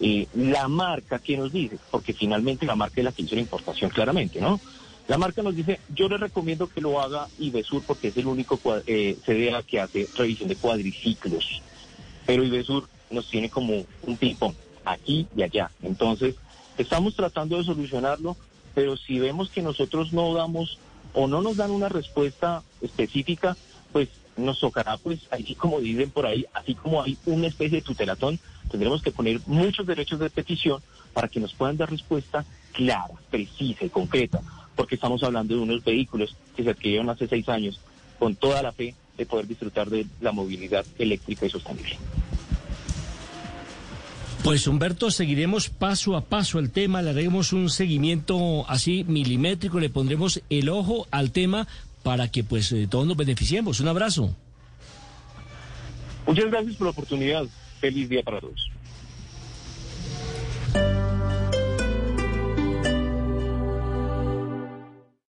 Eh, la marca, ¿qué nos dice? Porque finalmente la marca es la que hizo la importación claramente, ¿no? La marca nos dice, yo le recomiendo que lo haga Ibesur porque es el único eh, CDA que hace revisión de cuadriciclos. Pero Ibesur nos tiene como un ping-pong, aquí y allá. Entonces, estamos tratando de solucionarlo, pero si vemos que nosotros no damos o no nos dan una respuesta específica, pues nos tocará, pues, así como dicen por ahí, así como hay una especie de tutelatón, tendremos que poner muchos derechos de petición para que nos puedan dar respuesta clara, precisa y concreta, porque estamos hablando de unos vehículos que se adquirieron hace seis años con toda la fe de poder disfrutar de la movilidad eléctrica y sostenible. Pues Humberto, seguiremos paso a paso el tema, le haremos un seguimiento así milimétrico, le pondremos el ojo al tema para que pues eh, todos nos beneficiemos. Un abrazo. Muchas gracias por la oportunidad. Feliz día para todos.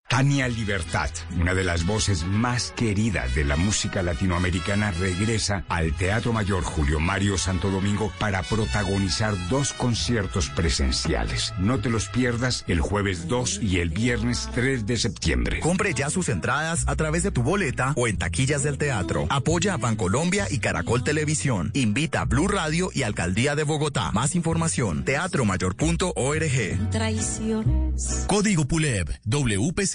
Tania Libertad, una de las voces más queridas de la música latinoamericana, regresa al Teatro Mayor Julio Mario Santo Domingo para protagonizar dos conciertos presenciales. No te los pierdas el jueves 2 y el viernes 3 de septiembre. Compre ya sus entradas a través de tu boleta o en taquillas del teatro. Apoya a Bancolombia y Caracol Televisión. Invita a Blue Radio y Alcaldía de Bogotá. Más información, teatromayor.org. Traiciones. Código PULEB, WPC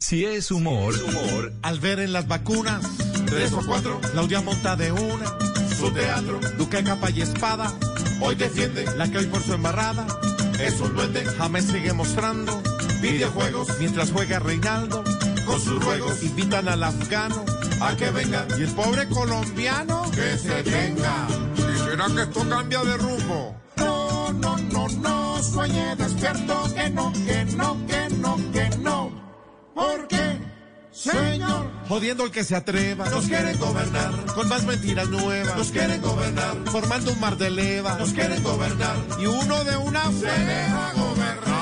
Si es humor, humor. Al ver en las vacunas, tres o cuatro, Claudia monta de una, su teatro, Duque capa y espada, hoy defiende la que hoy por su embarrada es un duende, James sigue mostrando videojuegos mientras juega Reinaldo con sus juegos, invitan al afgano a que venga y el pobre colombiano que se venga. ¿Y será que esto cambia de rumbo? No, no, no, no, sueñe despierto que no, que no, que no, que no. ¿Por qué? Señor, jodiendo el que se atreva, nos quieren gobernar, con más mentiras nuevas, nos quieren gobernar, formando un mar de leva, nos quieren gobernar, y uno de una se deja gobernar.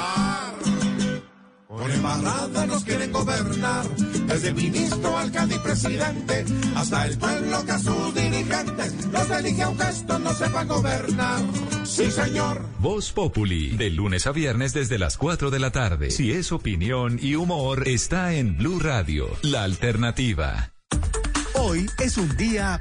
Por embarrada nos quieren gobernar, desde el ministro, alcalde y presidente, hasta el pueblo que a sus dirigentes los elige aunque estos no sepan gobernar. Sí, señor. Voz Populi, de lunes a viernes desde las 4 de la tarde. Si es opinión y humor, está en Blue Radio, la alternativa. Hoy es un día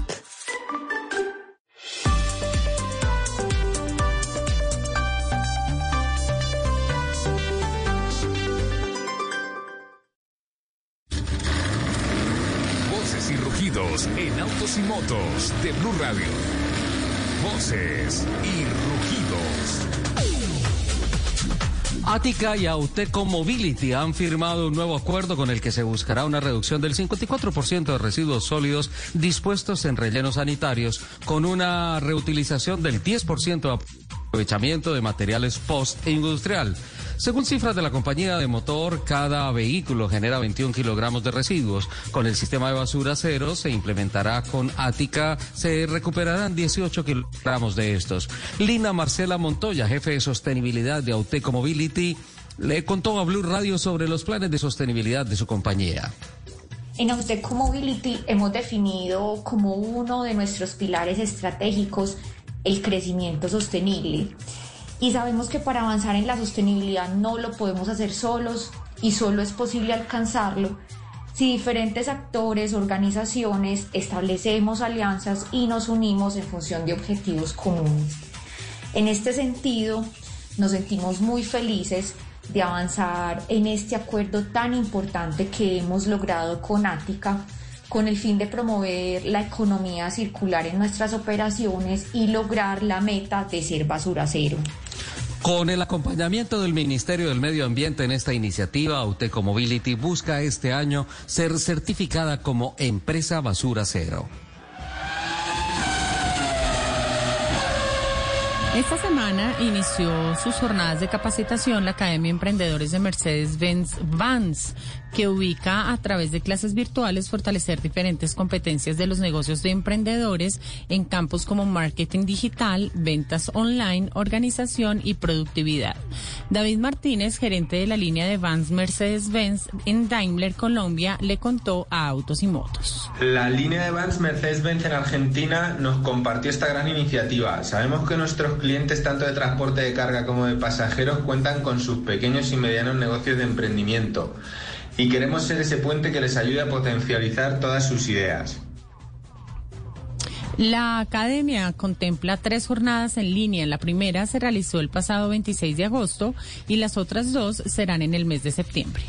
En autos y motos de Blue Radio. Voces y rugidos. Ática y Auteco Mobility han firmado un nuevo acuerdo con el que se buscará una reducción del 54% de residuos sólidos dispuestos en rellenos sanitarios con una reutilización del 10% de aprovechamiento de materiales post-industrial. Según cifras de la compañía de motor, cada vehículo genera 21 kilogramos de residuos. Con el sistema de basura cero se implementará con Ática, se recuperarán 18 kilogramos de estos. Lina Marcela Montoya, jefe de sostenibilidad de Auteco Mobility, le contó a Blue Radio sobre los planes de sostenibilidad de su compañía. En Auteco Mobility hemos definido como uno de nuestros pilares estratégicos el crecimiento sostenible. Y sabemos que para avanzar en la sostenibilidad no lo podemos hacer solos y solo es posible alcanzarlo si diferentes actores, organizaciones establecemos alianzas y nos unimos en función de objetivos comunes. En este sentido, nos sentimos muy felices de avanzar en este acuerdo tan importante que hemos logrado con Ática con el fin de promover la economía circular en nuestras operaciones y lograr la meta de ser basura cero. Con el acompañamiento del Ministerio del Medio Ambiente en esta iniciativa, Auteco Mobility busca este año ser certificada como empresa basura cero. Esta semana inició sus jornadas de capacitación la Academia Emprendedores de Mercedes-Benz Vans, que ubica a través de clases virtuales fortalecer diferentes competencias de los negocios de emprendedores en campos como marketing digital, ventas online, organización y productividad. David Martínez, gerente de la línea de Vans Mercedes-Benz en Daimler Colombia, le contó a Autos y Motos. La línea de Vans Mercedes-Benz en Argentina nos compartió esta gran iniciativa. Sabemos que nuestros clientes tanto de transporte de carga como de pasajeros cuentan con sus pequeños y medianos negocios de emprendimiento y queremos ser ese puente que les ayude a potencializar todas sus ideas. La academia contempla tres jornadas en línea. La primera se realizó el pasado 26 de agosto y las otras dos serán en el mes de septiembre.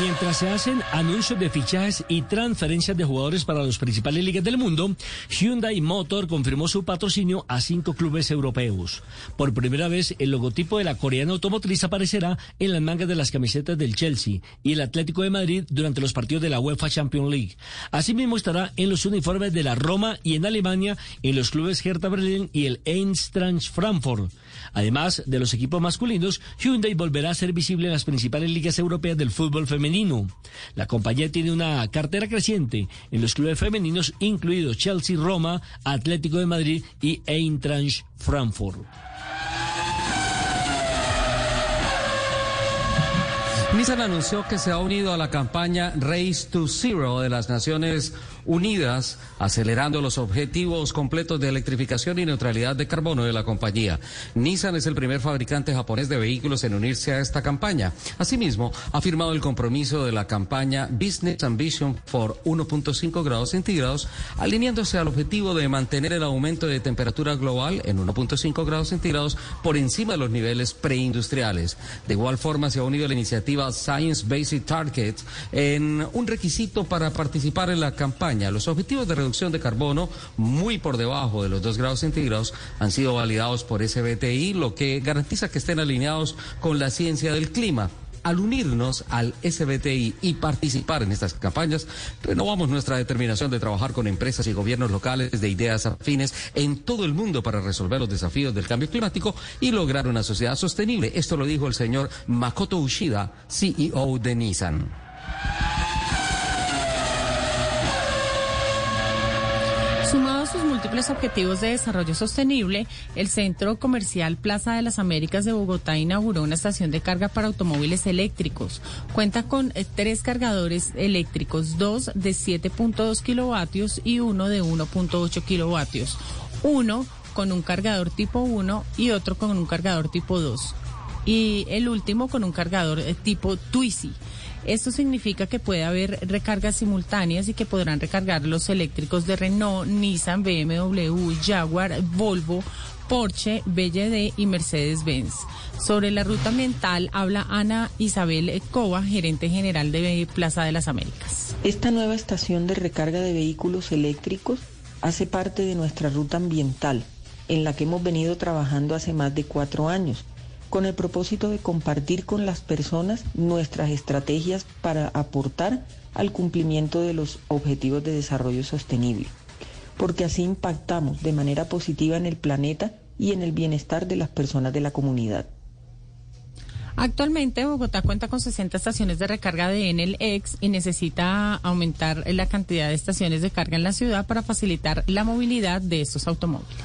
Mientras se hacen anuncios de fichajes y transferencias de jugadores para las principales ligas del mundo, Hyundai Motor confirmó su patrocinio a cinco clubes europeos. Por primera vez, el logotipo de la coreana automotriz aparecerá en las mangas de las camisetas del Chelsea y el Atlético de Madrid durante los partidos de la UEFA Champions League. Asimismo estará en los uniformes de la Roma y en Alemania en los clubes Hertha Berlin y el Eintracht Frankfurt. Además de los equipos masculinos, Hyundai volverá a ser visible en las principales ligas europeas del fútbol femenino. La compañía tiene una cartera creciente en los clubes femeninos, incluidos Chelsea, Roma, Atlético de Madrid y Eintracht Frankfurt. Nissan anunció que se ha unido a la campaña Race to Zero de las Naciones acelerando los objetivos completos de electrificación y neutralidad de carbono de la compañía. Nissan es el primer fabricante japonés de vehículos en unirse a esta campaña. Asimismo, ha firmado el compromiso de la campaña Business Ambition for 1.5 grados centígrados, alineándose al objetivo de mantener el aumento de temperatura global en 1.5 grados centígrados por encima de los niveles preindustriales. De igual forma, se ha unido la iniciativa Science Basic Targets en un requisito para participar en la campaña los objetivos de reducción de carbono muy por debajo de los 2 grados centígrados han sido validados por SBTI, lo que garantiza que estén alineados con la ciencia del clima. Al unirnos al SBTI y participar en estas campañas, renovamos nuestra determinación de trabajar con empresas y gobiernos locales de ideas afines en todo el mundo para resolver los desafíos del cambio climático y lograr una sociedad sostenible. Esto lo dijo el señor Makoto Ushida, CEO de Nissan. Sumado a sus múltiples objetivos de desarrollo sostenible, el Centro Comercial Plaza de las Américas de Bogotá inauguró una estación de carga para automóviles eléctricos. Cuenta con eh, tres cargadores eléctricos, dos de 7.2 kilovatios y uno de 1.8 kilovatios. Uno con un cargador tipo 1 y otro con un cargador tipo 2. Y el último con un cargador eh, tipo Twizy. Esto significa que puede haber recargas simultáneas y que podrán recargar los eléctricos de Renault, Nissan, BMW, Jaguar, Volvo, Porsche, BYD y Mercedes-Benz. Sobre la ruta ambiental habla Ana Isabel Cova, gerente general de Plaza de las Américas. Esta nueva estación de recarga de vehículos eléctricos hace parte de nuestra ruta ambiental, en la que hemos venido trabajando hace más de cuatro años con el propósito de compartir con las personas nuestras estrategias para aportar al cumplimiento de los objetivos de desarrollo sostenible, porque así impactamos de manera positiva en el planeta y en el bienestar de las personas de la comunidad. Actualmente Bogotá cuenta con 60 estaciones de recarga de Enel y necesita aumentar la cantidad de estaciones de carga en la ciudad para facilitar la movilidad de estos automóviles.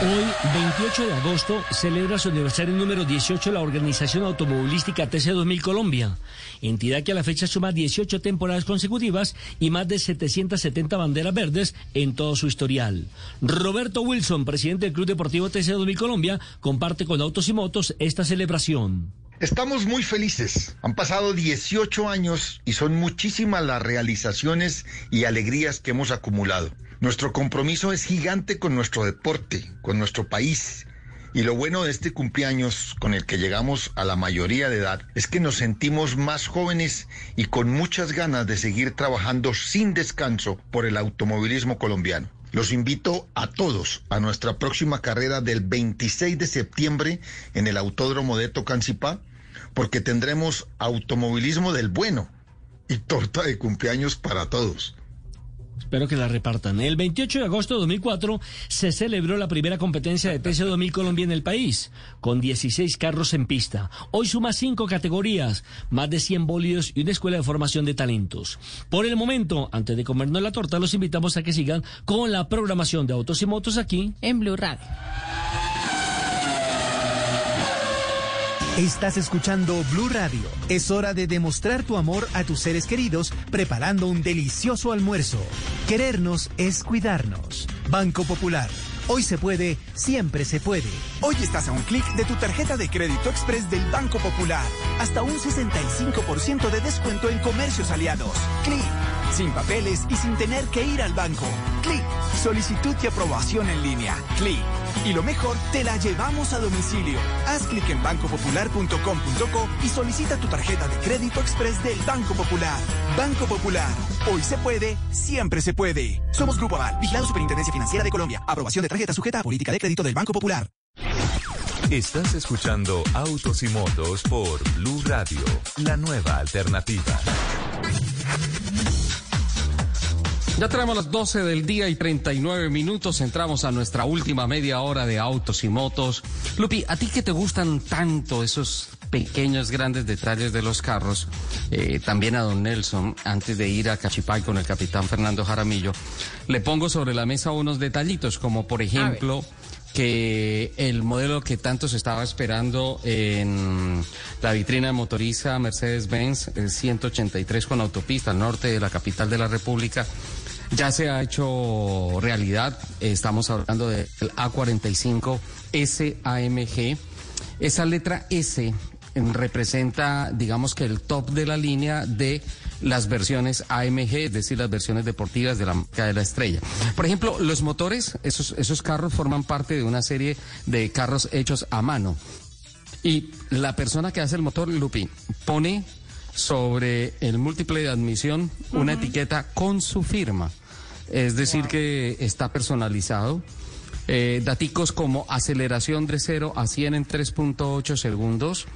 Hoy, 28 de agosto, celebra su aniversario número 18 la Organización Automovilística TC2000 Colombia, entidad que a la fecha suma 18 temporadas consecutivas y más de 770 banderas verdes en todo su historial. Roberto Wilson, presidente del Club Deportivo TC2000 Colombia, comparte con Autos y Motos esta celebración. Estamos muy felices. Han pasado 18 años y son muchísimas las realizaciones y alegrías que hemos acumulado. Nuestro compromiso es gigante con nuestro deporte, con nuestro país. Y lo bueno de este cumpleaños con el que llegamos a la mayoría de edad es que nos sentimos más jóvenes y con muchas ganas de seguir trabajando sin descanso por el automovilismo colombiano. Los invito a todos a nuestra próxima carrera del 26 de septiembre en el Autódromo de Tocancipá porque tendremos automovilismo del bueno y torta de cumpleaños para todos. Espero que la repartan. El 28 de agosto de 2004 se celebró la primera competencia de TC2000 Colombia en el país, con 16 carros en pista. Hoy suma cinco categorías, más de 100 bólidos y una escuela de formación de talentos. Por el momento, antes de comernos la torta, los invitamos a que sigan con la programación de Autos y Motos aquí en Blue Radio. Estás escuchando Blue Radio. Es hora de demostrar tu amor a tus seres queridos preparando un delicioso almuerzo. Querernos es cuidarnos. Banco Popular. Hoy se puede, siempre se puede. Hoy estás a un clic de tu tarjeta de crédito express del Banco Popular. Hasta un 65% de descuento en comercios aliados. Clic. Sin papeles y sin tener que ir al banco. Clic. Solicitud y aprobación en línea. Clic. Y lo mejor, te la llevamos a domicilio. Haz clic en bancopopular.com.co y solicita tu tarjeta de crédito express del Banco Popular. Banco Popular. Hoy se puede, siempre se puede. Somos Grupo Aval, vigilado Superintendencia Financiera de Colombia. Aprobación de tarjeta sujeta a política de crédito del Banco Popular. Estás escuchando Autos y Motos por Blue Radio, la nueva alternativa. Ya tenemos las 12 del día y 39 minutos. Entramos a nuestra última media hora de autos y motos. Lupi, ¿a ti que te gustan tanto esos pequeños, grandes detalles de los carros? Eh, también a don Nelson, antes de ir a Cachipay con el capitán Fernando Jaramillo, le pongo sobre la mesa unos detallitos, como por ejemplo que el modelo que tanto se estaba esperando en la vitrina de motoriza Mercedes-Benz, el 183 con autopista al norte de la capital de la República, ya se ha hecho realidad. Estamos hablando del A45 SAMG. Esa letra S representa, digamos que el top de la línea de las versiones AMG, es decir, las versiones deportivas de la marca de la estrella. Por ejemplo, los motores, esos, esos carros forman parte de una serie de carros hechos a mano. Y la persona que hace el motor, Lupi, pone sobre el múltiple de admisión una etiqueta con su firma. Es decir, que está personalizado. Eh, daticos como aceleración de 0 a 100 en 3.8 segundos.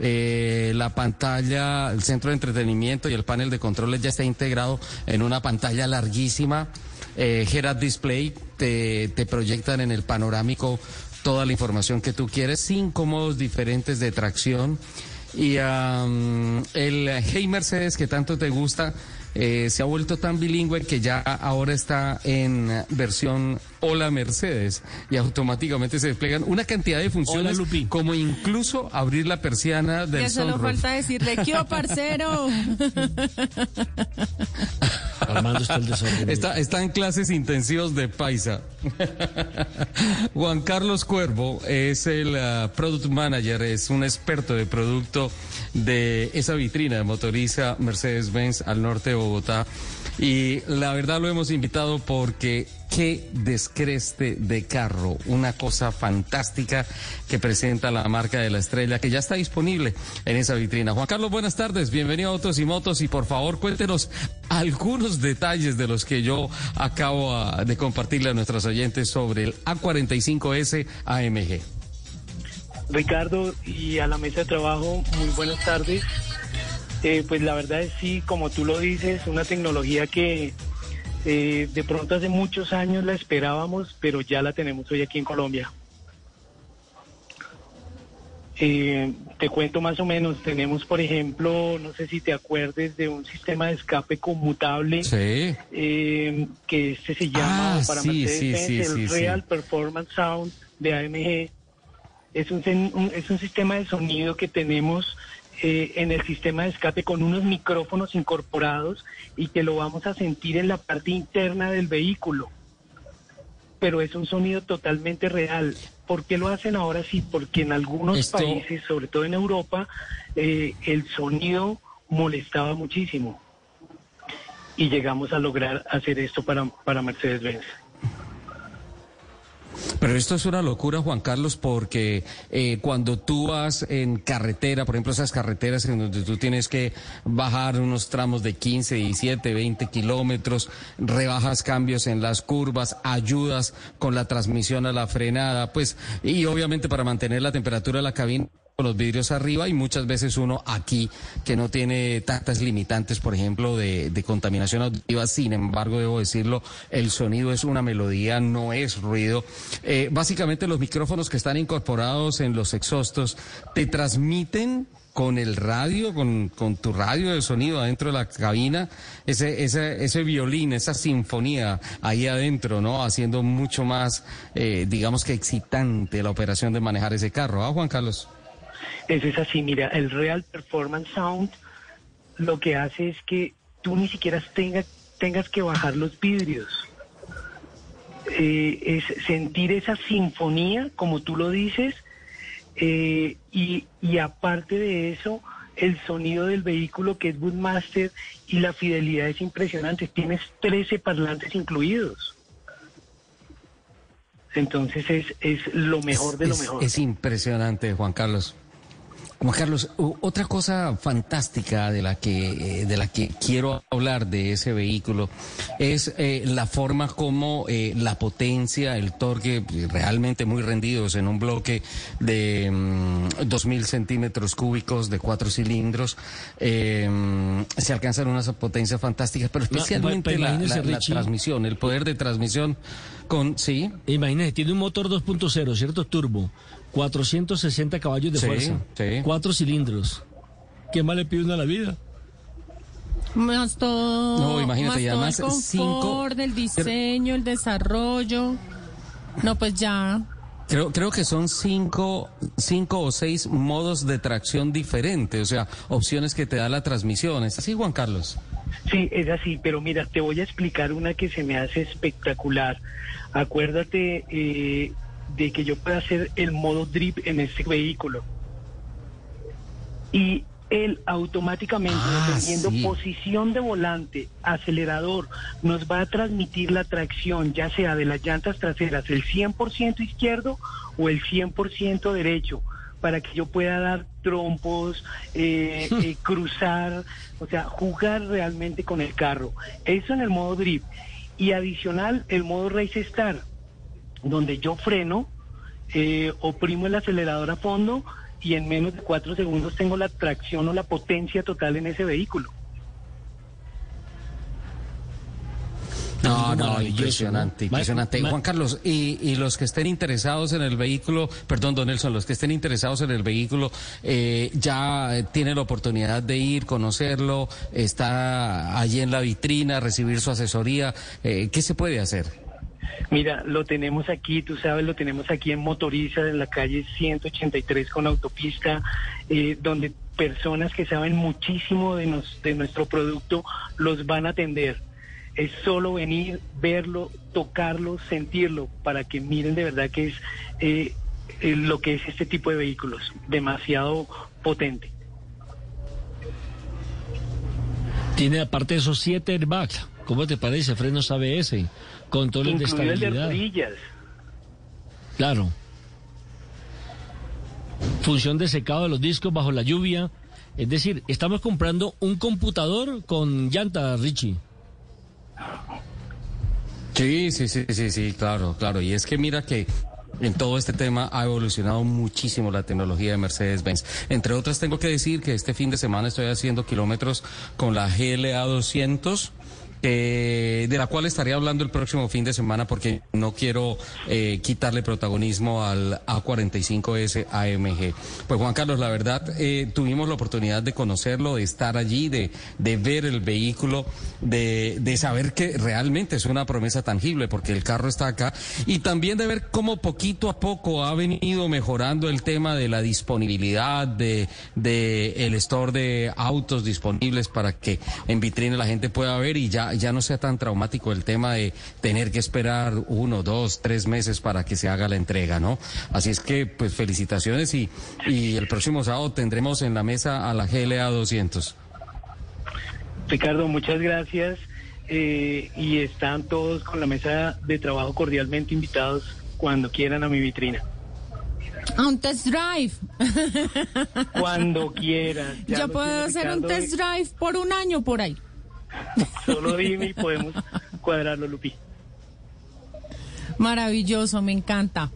Eh, la pantalla, el centro de entretenimiento y el panel de controles ya está integrado en una pantalla larguísima. Eh, Head Display te, te proyectan en el panorámico toda la información que tú quieres, cinco modos diferentes de tracción. Y el Hey Mercedes que tanto te gusta eh, se ha vuelto tan bilingüe que ya ahora está en versión Hola Mercedes y automáticamente se desplegan una cantidad de funciones como incluso abrir la persiana del Ya solo falta decirle ¡Qué parcero! está Está, en clases intensivos de paisa. Juan Carlos Cuervo es el uh, product manager, es un experto de producto de esa vitrina de motoriza Mercedes-Benz al norte de Bogotá. Y la verdad lo hemos invitado porque qué descreste de carro, una cosa fantástica que presenta la marca de la estrella que ya está disponible en esa vitrina. Juan Carlos, buenas tardes, bienvenido a Autos y Motos y por favor cuéntenos algunos detalles de los que yo acabo ah, de compartirle a nuestros oyentes sobre el A45S AMG. Ricardo y a la mesa de trabajo, muy buenas tardes. Eh, pues la verdad es sí, como tú lo dices, una tecnología que eh, de pronto hace muchos años la esperábamos, pero ya la tenemos hoy aquí en Colombia. Eh, te cuento más o menos, tenemos por ejemplo, no sé si te acuerdes de un sistema de escape conmutable que este se llama ah, para sí, el Real Performance Sound de AMG. Es un, es un sistema de sonido que tenemos eh, en el sistema de escape con unos micrófonos incorporados y que lo vamos a sentir en la parte interna del vehículo. pero es un sonido totalmente real. ¿Por qué lo hacen ahora sí? Porque en algunos Esto- países, sobre todo en Europa, eh, el sonido molestaba muchísimo. Y llegamos a lograr hacer esto para, para Mercedes-Benz. Pero esto es una locura, Juan Carlos, porque eh, cuando tú vas en carretera, por ejemplo, esas carreteras en donde tú tienes que bajar unos tramos de 15, 17, 20 kilómetros, rebajas cambios en las curvas, ayudas con la transmisión a la frenada, pues, y obviamente para mantener la temperatura de la cabina los vidrios arriba y muchas veces uno aquí que no tiene tantas limitantes, por ejemplo, de, de contaminación auditiva. Sin embargo, debo decirlo, el sonido es una melodía, no es ruido. Eh, básicamente los micrófonos que están incorporados en los exhaustos te transmiten con el radio, con, con tu radio de sonido adentro de la cabina, ese, ese, ese violín, esa sinfonía ahí adentro, ¿no? Haciendo mucho más, eh, digamos que excitante la operación de manejar ese carro, ¿ah, Juan Carlos? Eso es así, mira, el Real Performance Sound lo que hace es que tú ni siquiera tenga- tengas que bajar los vidrios. Eh, es sentir esa sinfonía, como tú lo dices, eh, y, y aparte de eso, el sonido del vehículo que es Woodmaster y la fidelidad es impresionante. Tienes 13 parlantes incluidos. Entonces es, es lo mejor de lo mejor. es impresionante, Juan Carlos. Juan Carlos, otra cosa fantástica de la que eh, de la que quiero hablar de ese vehículo es eh, la forma como eh, la potencia, el torque realmente muy rendidos en un bloque de mm, 2.000 centímetros cúbicos de cuatro cilindros eh, se alcanzan unas potencias fantásticas, pero especialmente la, la- transmisión, el poder de transmisión con sí. Imagínese, tiene un motor 2.0, ¿cierto? Turbo. 460 caballos de Sí, fuerza. sí. Cuatro cilindros. ¿Qué más le pide uno a la vida? Más todo. No, imagínate, más y todo además el confort, cinco- el diseño, el desarrollo. No, pues ya. Creo, creo que son cinco, cinco o seis modos de tracción diferentes, o sea, opciones que te da la transmisión. ¿Es así, Juan Carlos? Sí, es así, pero mira, te voy a explicar una que se me hace espectacular. Acuérdate eh, de que yo puedo hacer el modo drip en este vehículo. Y él automáticamente, Ah, dependiendo sí. posición de volante, acelerador, nos va a transmitir la tracción, ya sea de las llantas traseras, el 100% izquierdo o el 100% derecho, para que yo pueda dar trompos, eh, eh, cruzar, o sea, jugar realmente con el carro. Eso en el modo drip. Y adicional, el modo race star, donde yo freno, eh, oprimo el acelerador a fondo y en menos de cuatro segundos tengo la tracción o la potencia total en ese vehículo. No, no, impresionante, impresionante. Juan Carlos, y, y los que estén interesados en el vehículo, perdón, don Nelson, los que estén interesados en el vehículo, eh, ya tienen la oportunidad de ir, conocerlo, está allí en la vitrina, recibir su asesoría. Eh, ¿Qué se puede hacer? Mira, lo tenemos aquí, tú sabes, lo tenemos aquí en Motoriza, en la calle 183 con autopista, eh, donde personas que saben muchísimo de, nos- de nuestro producto los van a atender. Es solo venir, verlo, tocarlo, sentirlo, para que miren de verdad que es eh, eh, lo que es este tipo de vehículos, demasiado potente. Tiene aparte esos siete airbags. ¿Cómo te parece? Frenos ABS, controles de Incluido el de estabilidad. rodillas. Claro. Función de secado de los discos bajo la lluvia. Es decir, estamos comprando un computador con llanta, Richie. Sí, sí, sí, sí, sí, claro, claro. Y es que mira que en todo este tema ha evolucionado muchísimo la tecnología de Mercedes-Benz. Entre otras, tengo que decir que este fin de semana estoy haciendo kilómetros con la GLA 200. Eh, de la cual estaré hablando el próximo fin de semana porque no quiero eh, quitarle protagonismo al A45S AMG. Pues Juan Carlos, la verdad, eh, tuvimos la oportunidad de conocerlo, de estar allí, de, de ver el vehículo, de, de saber que realmente es una promesa tangible porque el carro está acá y también de ver cómo poquito a poco ha venido mejorando el tema de la disponibilidad de, de el store de autos disponibles para que en vitrina la gente pueda ver y ya ya, ya no sea tan traumático el tema de tener que esperar uno, dos, tres meses para que se haga la entrega, ¿no? Así es que, pues felicitaciones y, y el próximo sábado tendremos en la mesa a la GLA 200. Ricardo, muchas gracias. Eh, y están todos con la mesa de trabajo cordialmente invitados cuando quieran a mi vitrina. A un test drive. Cuando quieran. Ya puedo hacer un test drive por un año por ahí. Solo dime y podemos cuadrarlo, Lupi. Maravilloso, me encanta.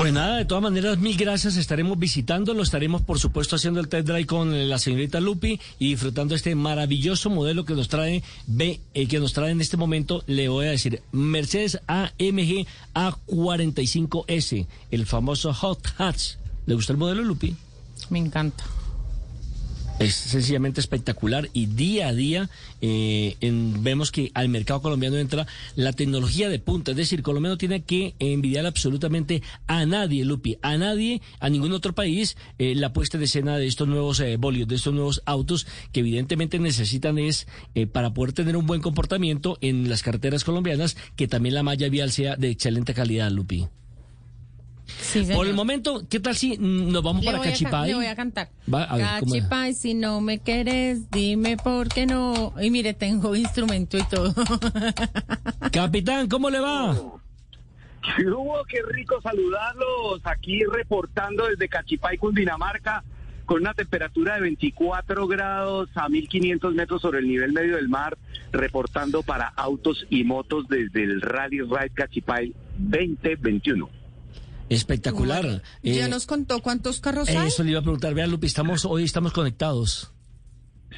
Pues nada, de todas maneras, mil gracias. Estaremos visitándolo, estaremos por supuesto haciendo el test drive con la señorita Lupi y disfrutando este maravilloso modelo que nos trae B, eh, que nos trae en este momento, le voy a decir, Mercedes AMG A45S, el famoso Hot Hatch. ¿Le gusta el modelo Lupi? Me encanta. Es sencillamente espectacular y día a día eh, en- vemos que al mercado colombiano entra la tecnología de punta. Es decir, Colombia no tiene que envidiar absolutamente a nadie, Lupi, a nadie, a ningún otro país, eh, la puesta de escena de estos nuevos eh, bolios, de estos nuevos autos que evidentemente necesitan es, eh, para poder tener un buen comportamiento en las carreteras colombianas, que también la malla vial sea de excelente calidad, Lupi. Sí, Por el momento, ¿qué tal si nos vamos Le para Cachipay? Le voy a cantar. Va, a. Cachipay, si no me quieres, dime por qué no. Y mire, tengo instrumento y todo. Capitán, ¿cómo le va? ¿Qué hubo? Qué rico saludarlos aquí reportando desde Cachipay, Cundinamarca, con una temperatura de 24 grados a 1500 metros sobre el nivel medio del mar, reportando para autos y motos desde el Rally Ride Cachipay 2021. Espectacular. ya Eh, nos contó cuántos carros hay. Eso le iba a preguntar. Vean, Lupi, estamos, hoy estamos conectados.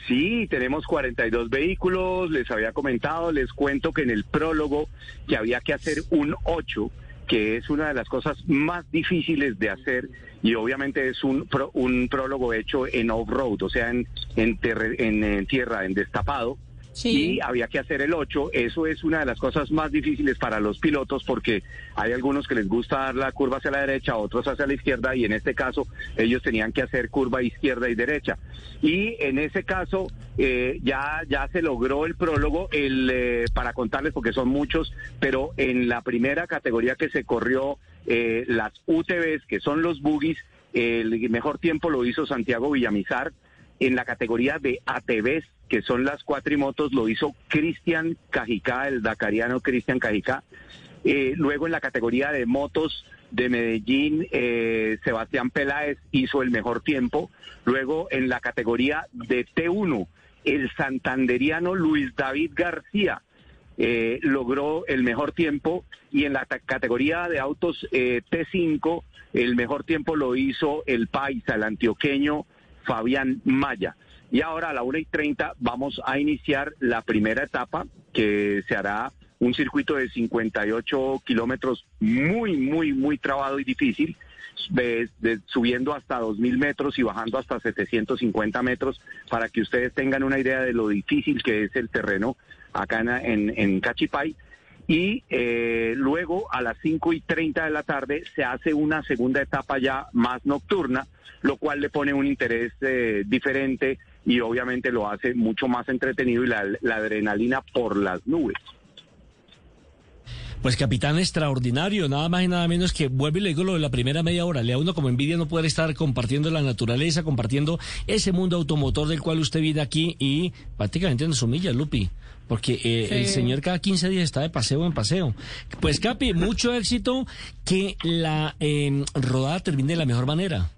Sí, tenemos 42 vehículos, les había comentado, les cuento que en el prólogo que había que hacer un 8, que es una de las cosas más difíciles de hacer y obviamente es un, pro- un prólogo hecho en off-road, o sea, en, en, en, en tierra, en destapado. Y había que hacer el 8. Eso es una de las cosas más difíciles para los pilotos porque hay algunos que les gusta dar la curva hacia la derecha, otros hacia la izquierda y en este caso ellos tenían que hacer curva izquierda y derecha. Y en ese caso eh, ya, ya se logró el prólogo el, eh, para contarles porque son muchos, pero en la primera categoría que se corrió, eh, las UTVs, que son los buggies, el mejor tiempo lo hizo Santiago Villamizar. En la categoría de ATVs, que son las cuatrimotos, lo hizo Cristian Cajicá, el dacariano Cristian Cajicá. Eh, luego en la categoría de motos de Medellín, eh, Sebastián Peláez hizo el mejor tiempo. Luego en la categoría de T1, el santanderiano Luis David García eh, logró el mejor tiempo y en la categoría de autos eh, T5 el mejor tiempo lo hizo el paisa, el antioqueño Fabián Maya. Y ahora a la 1 y 30 vamos a iniciar la primera etapa que se hará un circuito de 58 kilómetros muy, muy, muy trabado y difícil, de- de- subiendo hasta 2.000 metros y bajando hasta 750 metros, para que ustedes tengan una idea de lo difícil que es el terreno acá en, en, en Cachipay. Y eh, luego a las 5 y 30 de la tarde se hace una segunda etapa ya más nocturna, lo cual le pone un interés eh, diferente y obviamente lo hace mucho más entretenido y la, la adrenalina por las nubes. Pues capitán extraordinario, nada más y nada menos que vuelve y le digo lo de la primera media hora. Le a uno como envidia no poder estar compartiendo la naturaleza, compartiendo ese mundo automotor del cual usted vive aquí y prácticamente nos humilla, Lupi. Porque eh, Sí. el señor cada 15 días está de paseo en paseo. Pues Capi, mucho éxito, que la eh, rodada termine de la mejor manera.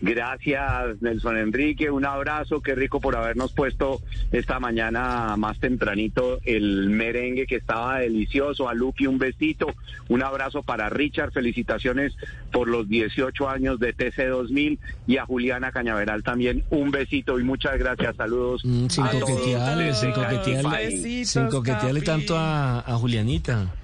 Gracias, Nelson Enrique. Un abrazo. Qué rico por habernos puesto esta mañana más tempranito el merengue que estaba delicioso. A Lupi, un besito. Un abrazo para Richard. Felicitaciones por los 18 años de TC2000. Y a Juliana Cañaveral también un besito y muchas gracias. Saludos. Sin a todos coquetearle, sin coquetearle, Cachipay. sin coquetearle tanto a, a Julianita.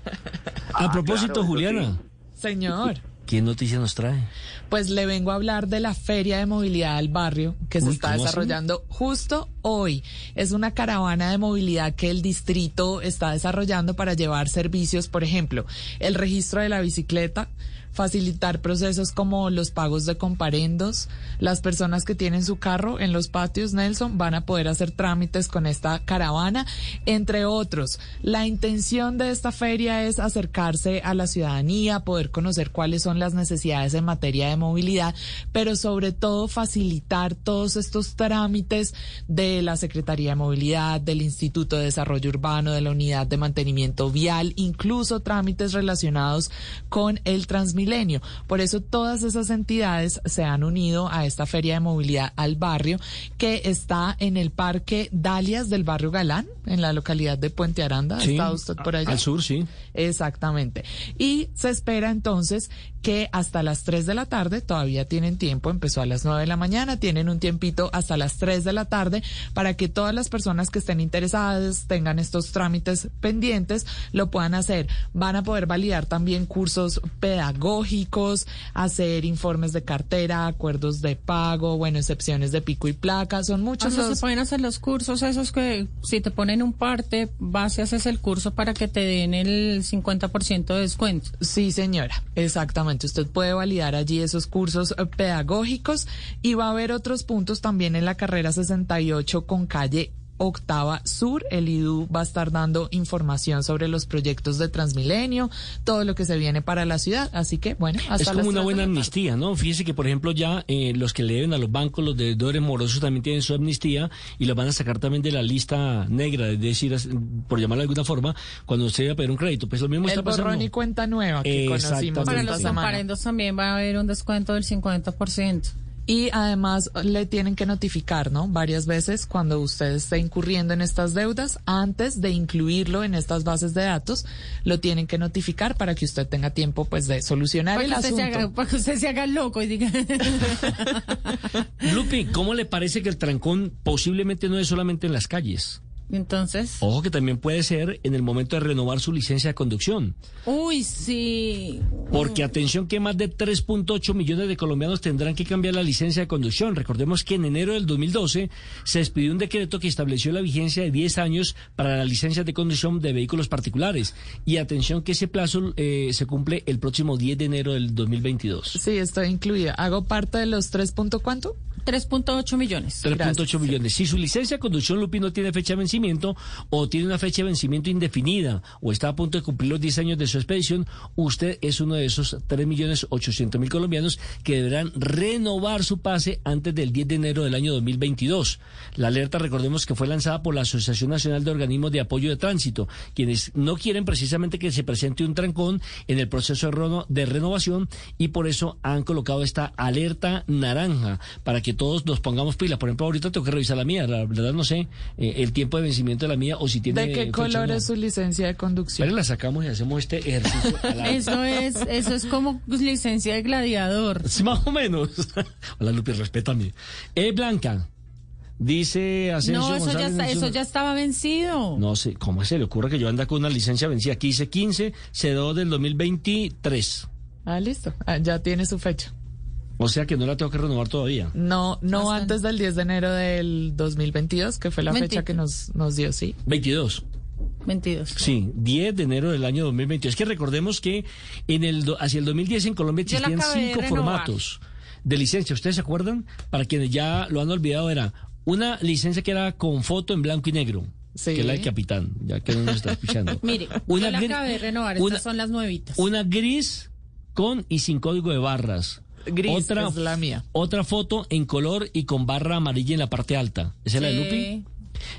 A Ah, propósito, claro, eso Juliana, Señor. ¿Qué noticia nos trae? Pues le vengo a hablar de la Feria de Movilidad al Barrio que se está desarrollando justo hoy. Es una caravana de movilidad que el distrito está desarrollando para llevar servicios, por ejemplo, el registro de la bicicleta, facilitar procesos como los pagos de comparendos. Las personas que tienen su carro en los patios, Nelson, van a poder hacer trámites con esta caravana, entre otros. La intención de esta feria es acercarse a la ciudadanía, poder conocer cuáles son las necesidades en materia de movilidad, pero sobre todo facilitar todos estos trámites de la Secretaría de Movilidad, del Instituto de Desarrollo Urbano, de la Unidad de Mantenimiento Vial, incluso trámites relacionados con el Transmilenio. Por eso todas esas entidades se han unido a esta Feria de Movilidad al Barrio que está en el Parque Dalias del Barrio Galán, en la localidad de Puente Aranda. Sí, ¿Está usted por allá? Al sur, sí. Exactamente. Y se espera entonces que hasta las 3 de la tarde, todavía tienen tiempo, empezó a las 9 de la mañana, tienen un tiempito hasta las 3 de la tarde para que todas las personas que estén interesadas, tengan estos trámites pendientes, lo puedan hacer. Van a poder validar también cursos pedagógicos, hacer informes de cartera, acuerdos de pago, bueno, excepciones de pico y placa, son muchos Entonces los... se pueden hacer los cursos esos que si te ponen un parte, vas y haces el curso para que te den el 50% de descuento. Sí, señora, exactamente. Usted puede validar allí esos cursos eh, pedagógicos y va a haber otros puntos también en la carrera 68 con calle Octava Sur. El IDU va a estar dando información sobre los proyectos de Transmilenio, todo lo que se viene para la ciudad. Así que, bueno, hasta Es como una buena amnistía, ¿no? Fíjese que, por ejemplo, ya eh, los que le deben a los bancos, los deudores morosos también tienen su amnistía y los van a sacar también de la lista negra, es decir, por llamarlo de alguna forma, cuando usted va a pedir un crédito. Pues lo mismo El está pasando. borrón y cuenta nueva que conocimos Exactamente. Para los semana. comparendos también va a haber un descuento del 50%. Y además le tienen que notificar, ¿no? Varias veces cuando usted esté incurriendo en estas deudas, antes de incluirlo en estas bases de datos, lo tienen que notificar para que usted tenga tiempo, pues, de solucionar Para el asunto. haga, para que usted se haga loco y diga... Lupi, ¿cómo le parece que el trancón posiblemente no es solamente en las calles? Entonces, Ojo que también puede ser en el momento de renovar su licencia de conducción. uy, sí. Porque atención que más de 3.8 millones de colombianos tendrán que cambiar la licencia de conducción. Recordemos que en enero del 2012 se expidió un decreto que estableció la vigencia de 10 años para las licencias de conducción de vehículos particulares. Y atención que ese plazo eh, se cumple el próximo 10 de enero del 2022. Sí, estoy incluida. ¿Hago parte de los 3. punto cuánto? 3.8 millones. 3.8 millones. Si su licencia de conducción, Lupi, no tiene fecha de o tiene una fecha de vencimiento indefinida o está a punto de cumplir los 10 años de su expedición, usted es uno de esos 3.800.000 colombianos que deberán renovar su pase antes del 10 de enero del año 2022. La alerta, recordemos que fue lanzada por la Asociación Nacional de Organismos de Apoyo de Tránsito, quienes no quieren precisamente que se presente un trancón en el proceso de reno- de renovación y por eso han colocado esta alerta naranja para que todos nos pongamos pilas. Por ejemplo, ahorita tengo que revisar la mía, la verdad no sé eh, el tiempo de vencimiento de la mía o si tiene ¿De qué color es su licencia de conducción? Pero la sacamos y hacemos este ejercicio. Eso es, eso es como licencia de gladiador. Sí, más o menos. Hola Lupi, respétame. E Blanca, dice Asensio No, eso ya, está, eso ya estaba vencido. No sé, ¿cómo se le ocurre que yo anda con una licencia vencida? Aquí dice 15, C2 del 2023. Ah, listo. Ah, ya tiene su fecha. O sea que no la tengo que renovar todavía. No, no antes del 10 de enero del 2022, que fue la fecha que nos, nos dio, sí. 22. 22. Sí, 10 de enero del año 2022. Es que recordemos que en el do- hacia el 2010 en Colombia existían de cinco formatos de licencia. ¿Ustedes se acuerdan? Para quienes ya lo han olvidado, era una licencia que era con foto en blanco y negro. Sí. Que es la del capitán, ya que no nos está escuchando. Mire, Una yo la acabé de renovar. una- Estas son las nuevitas. Una gris con y sin código de barras. Gris otra, es la mía. Otra foto en color y con barra amarilla en la parte alta. ¿Esa es la de Lupi?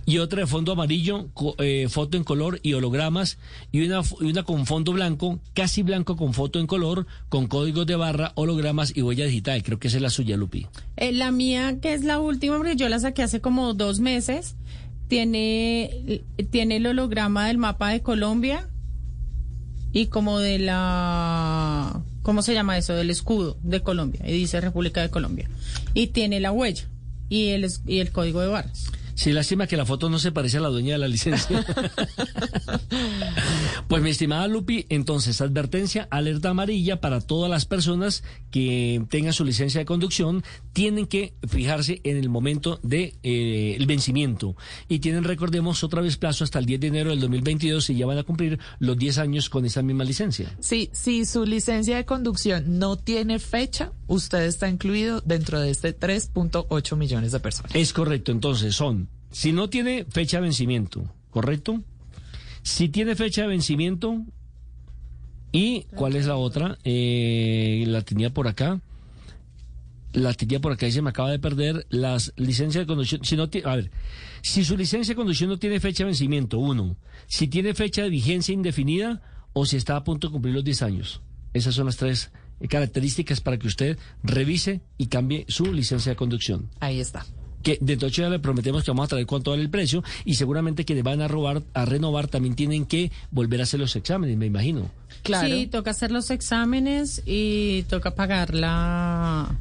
Y otra de fondo amarillo, eh, foto en color y hologramas. Y una, y una con fondo blanco, casi blanco con foto en color, con códigos de barra, hologramas y huella digital. Creo que esa es la suya, Lupi. Eh, la mía, que es la última, porque yo la saqué hace como dos meses, tiene, tiene el holograma del mapa de Colombia y como de la... ¿Cómo se llama eso? Del escudo de Colombia. Y dice República de Colombia. Y tiene la huella y el, es- y el código de barras. Sí, lástima que la foto no se parece a la dueña de la licencia. Pues mi estimada Lupi, entonces advertencia, alerta amarilla para todas las personas que tengan su licencia de conducción, tienen que fijarse en el momento de eh, el vencimiento y tienen, recordemos, otra vez plazo hasta el 10 de enero del 2022 y ya van a cumplir los 10 años con esa misma licencia. Sí, si su licencia de conducción no tiene fecha, usted está incluido dentro de este 3.8 millones de personas. Es correcto, entonces son, si no tiene fecha de vencimiento, ¿correcto? Si tiene fecha de vencimiento, ¿y cuál es la otra? Eh, la tenía por acá. La tenía por acá y se me acaba de perder. Las licencias de conducción. Si no a ver, si su licencia de conducción no tiene fecha de vencimiento, uno. Si tiene fecha de vigencia indefinida o si está a punto de cumplir los 10 años. Esas son las tres eh, características para que usted revise y cambie su licencia de conducción. Ahí está que de días le prometemos que vamos a traer cuánto vale el precio y seguramente quienes van a robar, a renovar también tienen que volver a hacer los exámenes, me imagino. Claro. Sí, toca hacer los exámenes y toca pagar la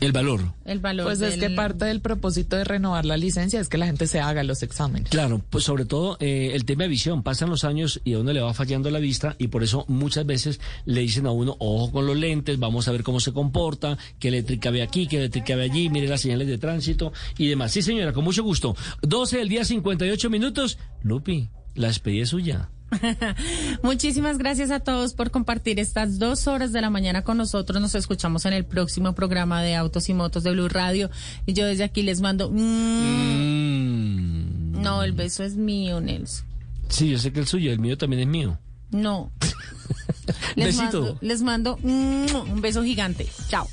el valor. El valor. Pues es que parte del propósito de renovar la licencia es que la gente se haga los exámenes. Claro, pues sobre todo eh, el tema de visión. Pasan los años y a uno le va fallando la vista y por eso muchas veces le dicen a uno, ojo con los lentes, vamos a ver cómo se comporta, qué eléctrica ve aquí, qué eléctrica ve allí, mire las señales de tránsito y demás. Sí, señora, con mucho gusto. 12 del día, 58 minutos. Lupi, la despedida es suya. Muchísimas gracias a todos por compartir estas dos horas de la mañana con nosotros. Nos escuchamos en el próximo programa de Autos y Motos de Blue Radio. Y yo desde aquí les mando. Mm. No, el beso es mío, Nelson. Sí, yo sé que el suyo, el mío también es mío. No. les Besito. Mando, les mando un beso gigante. Chao.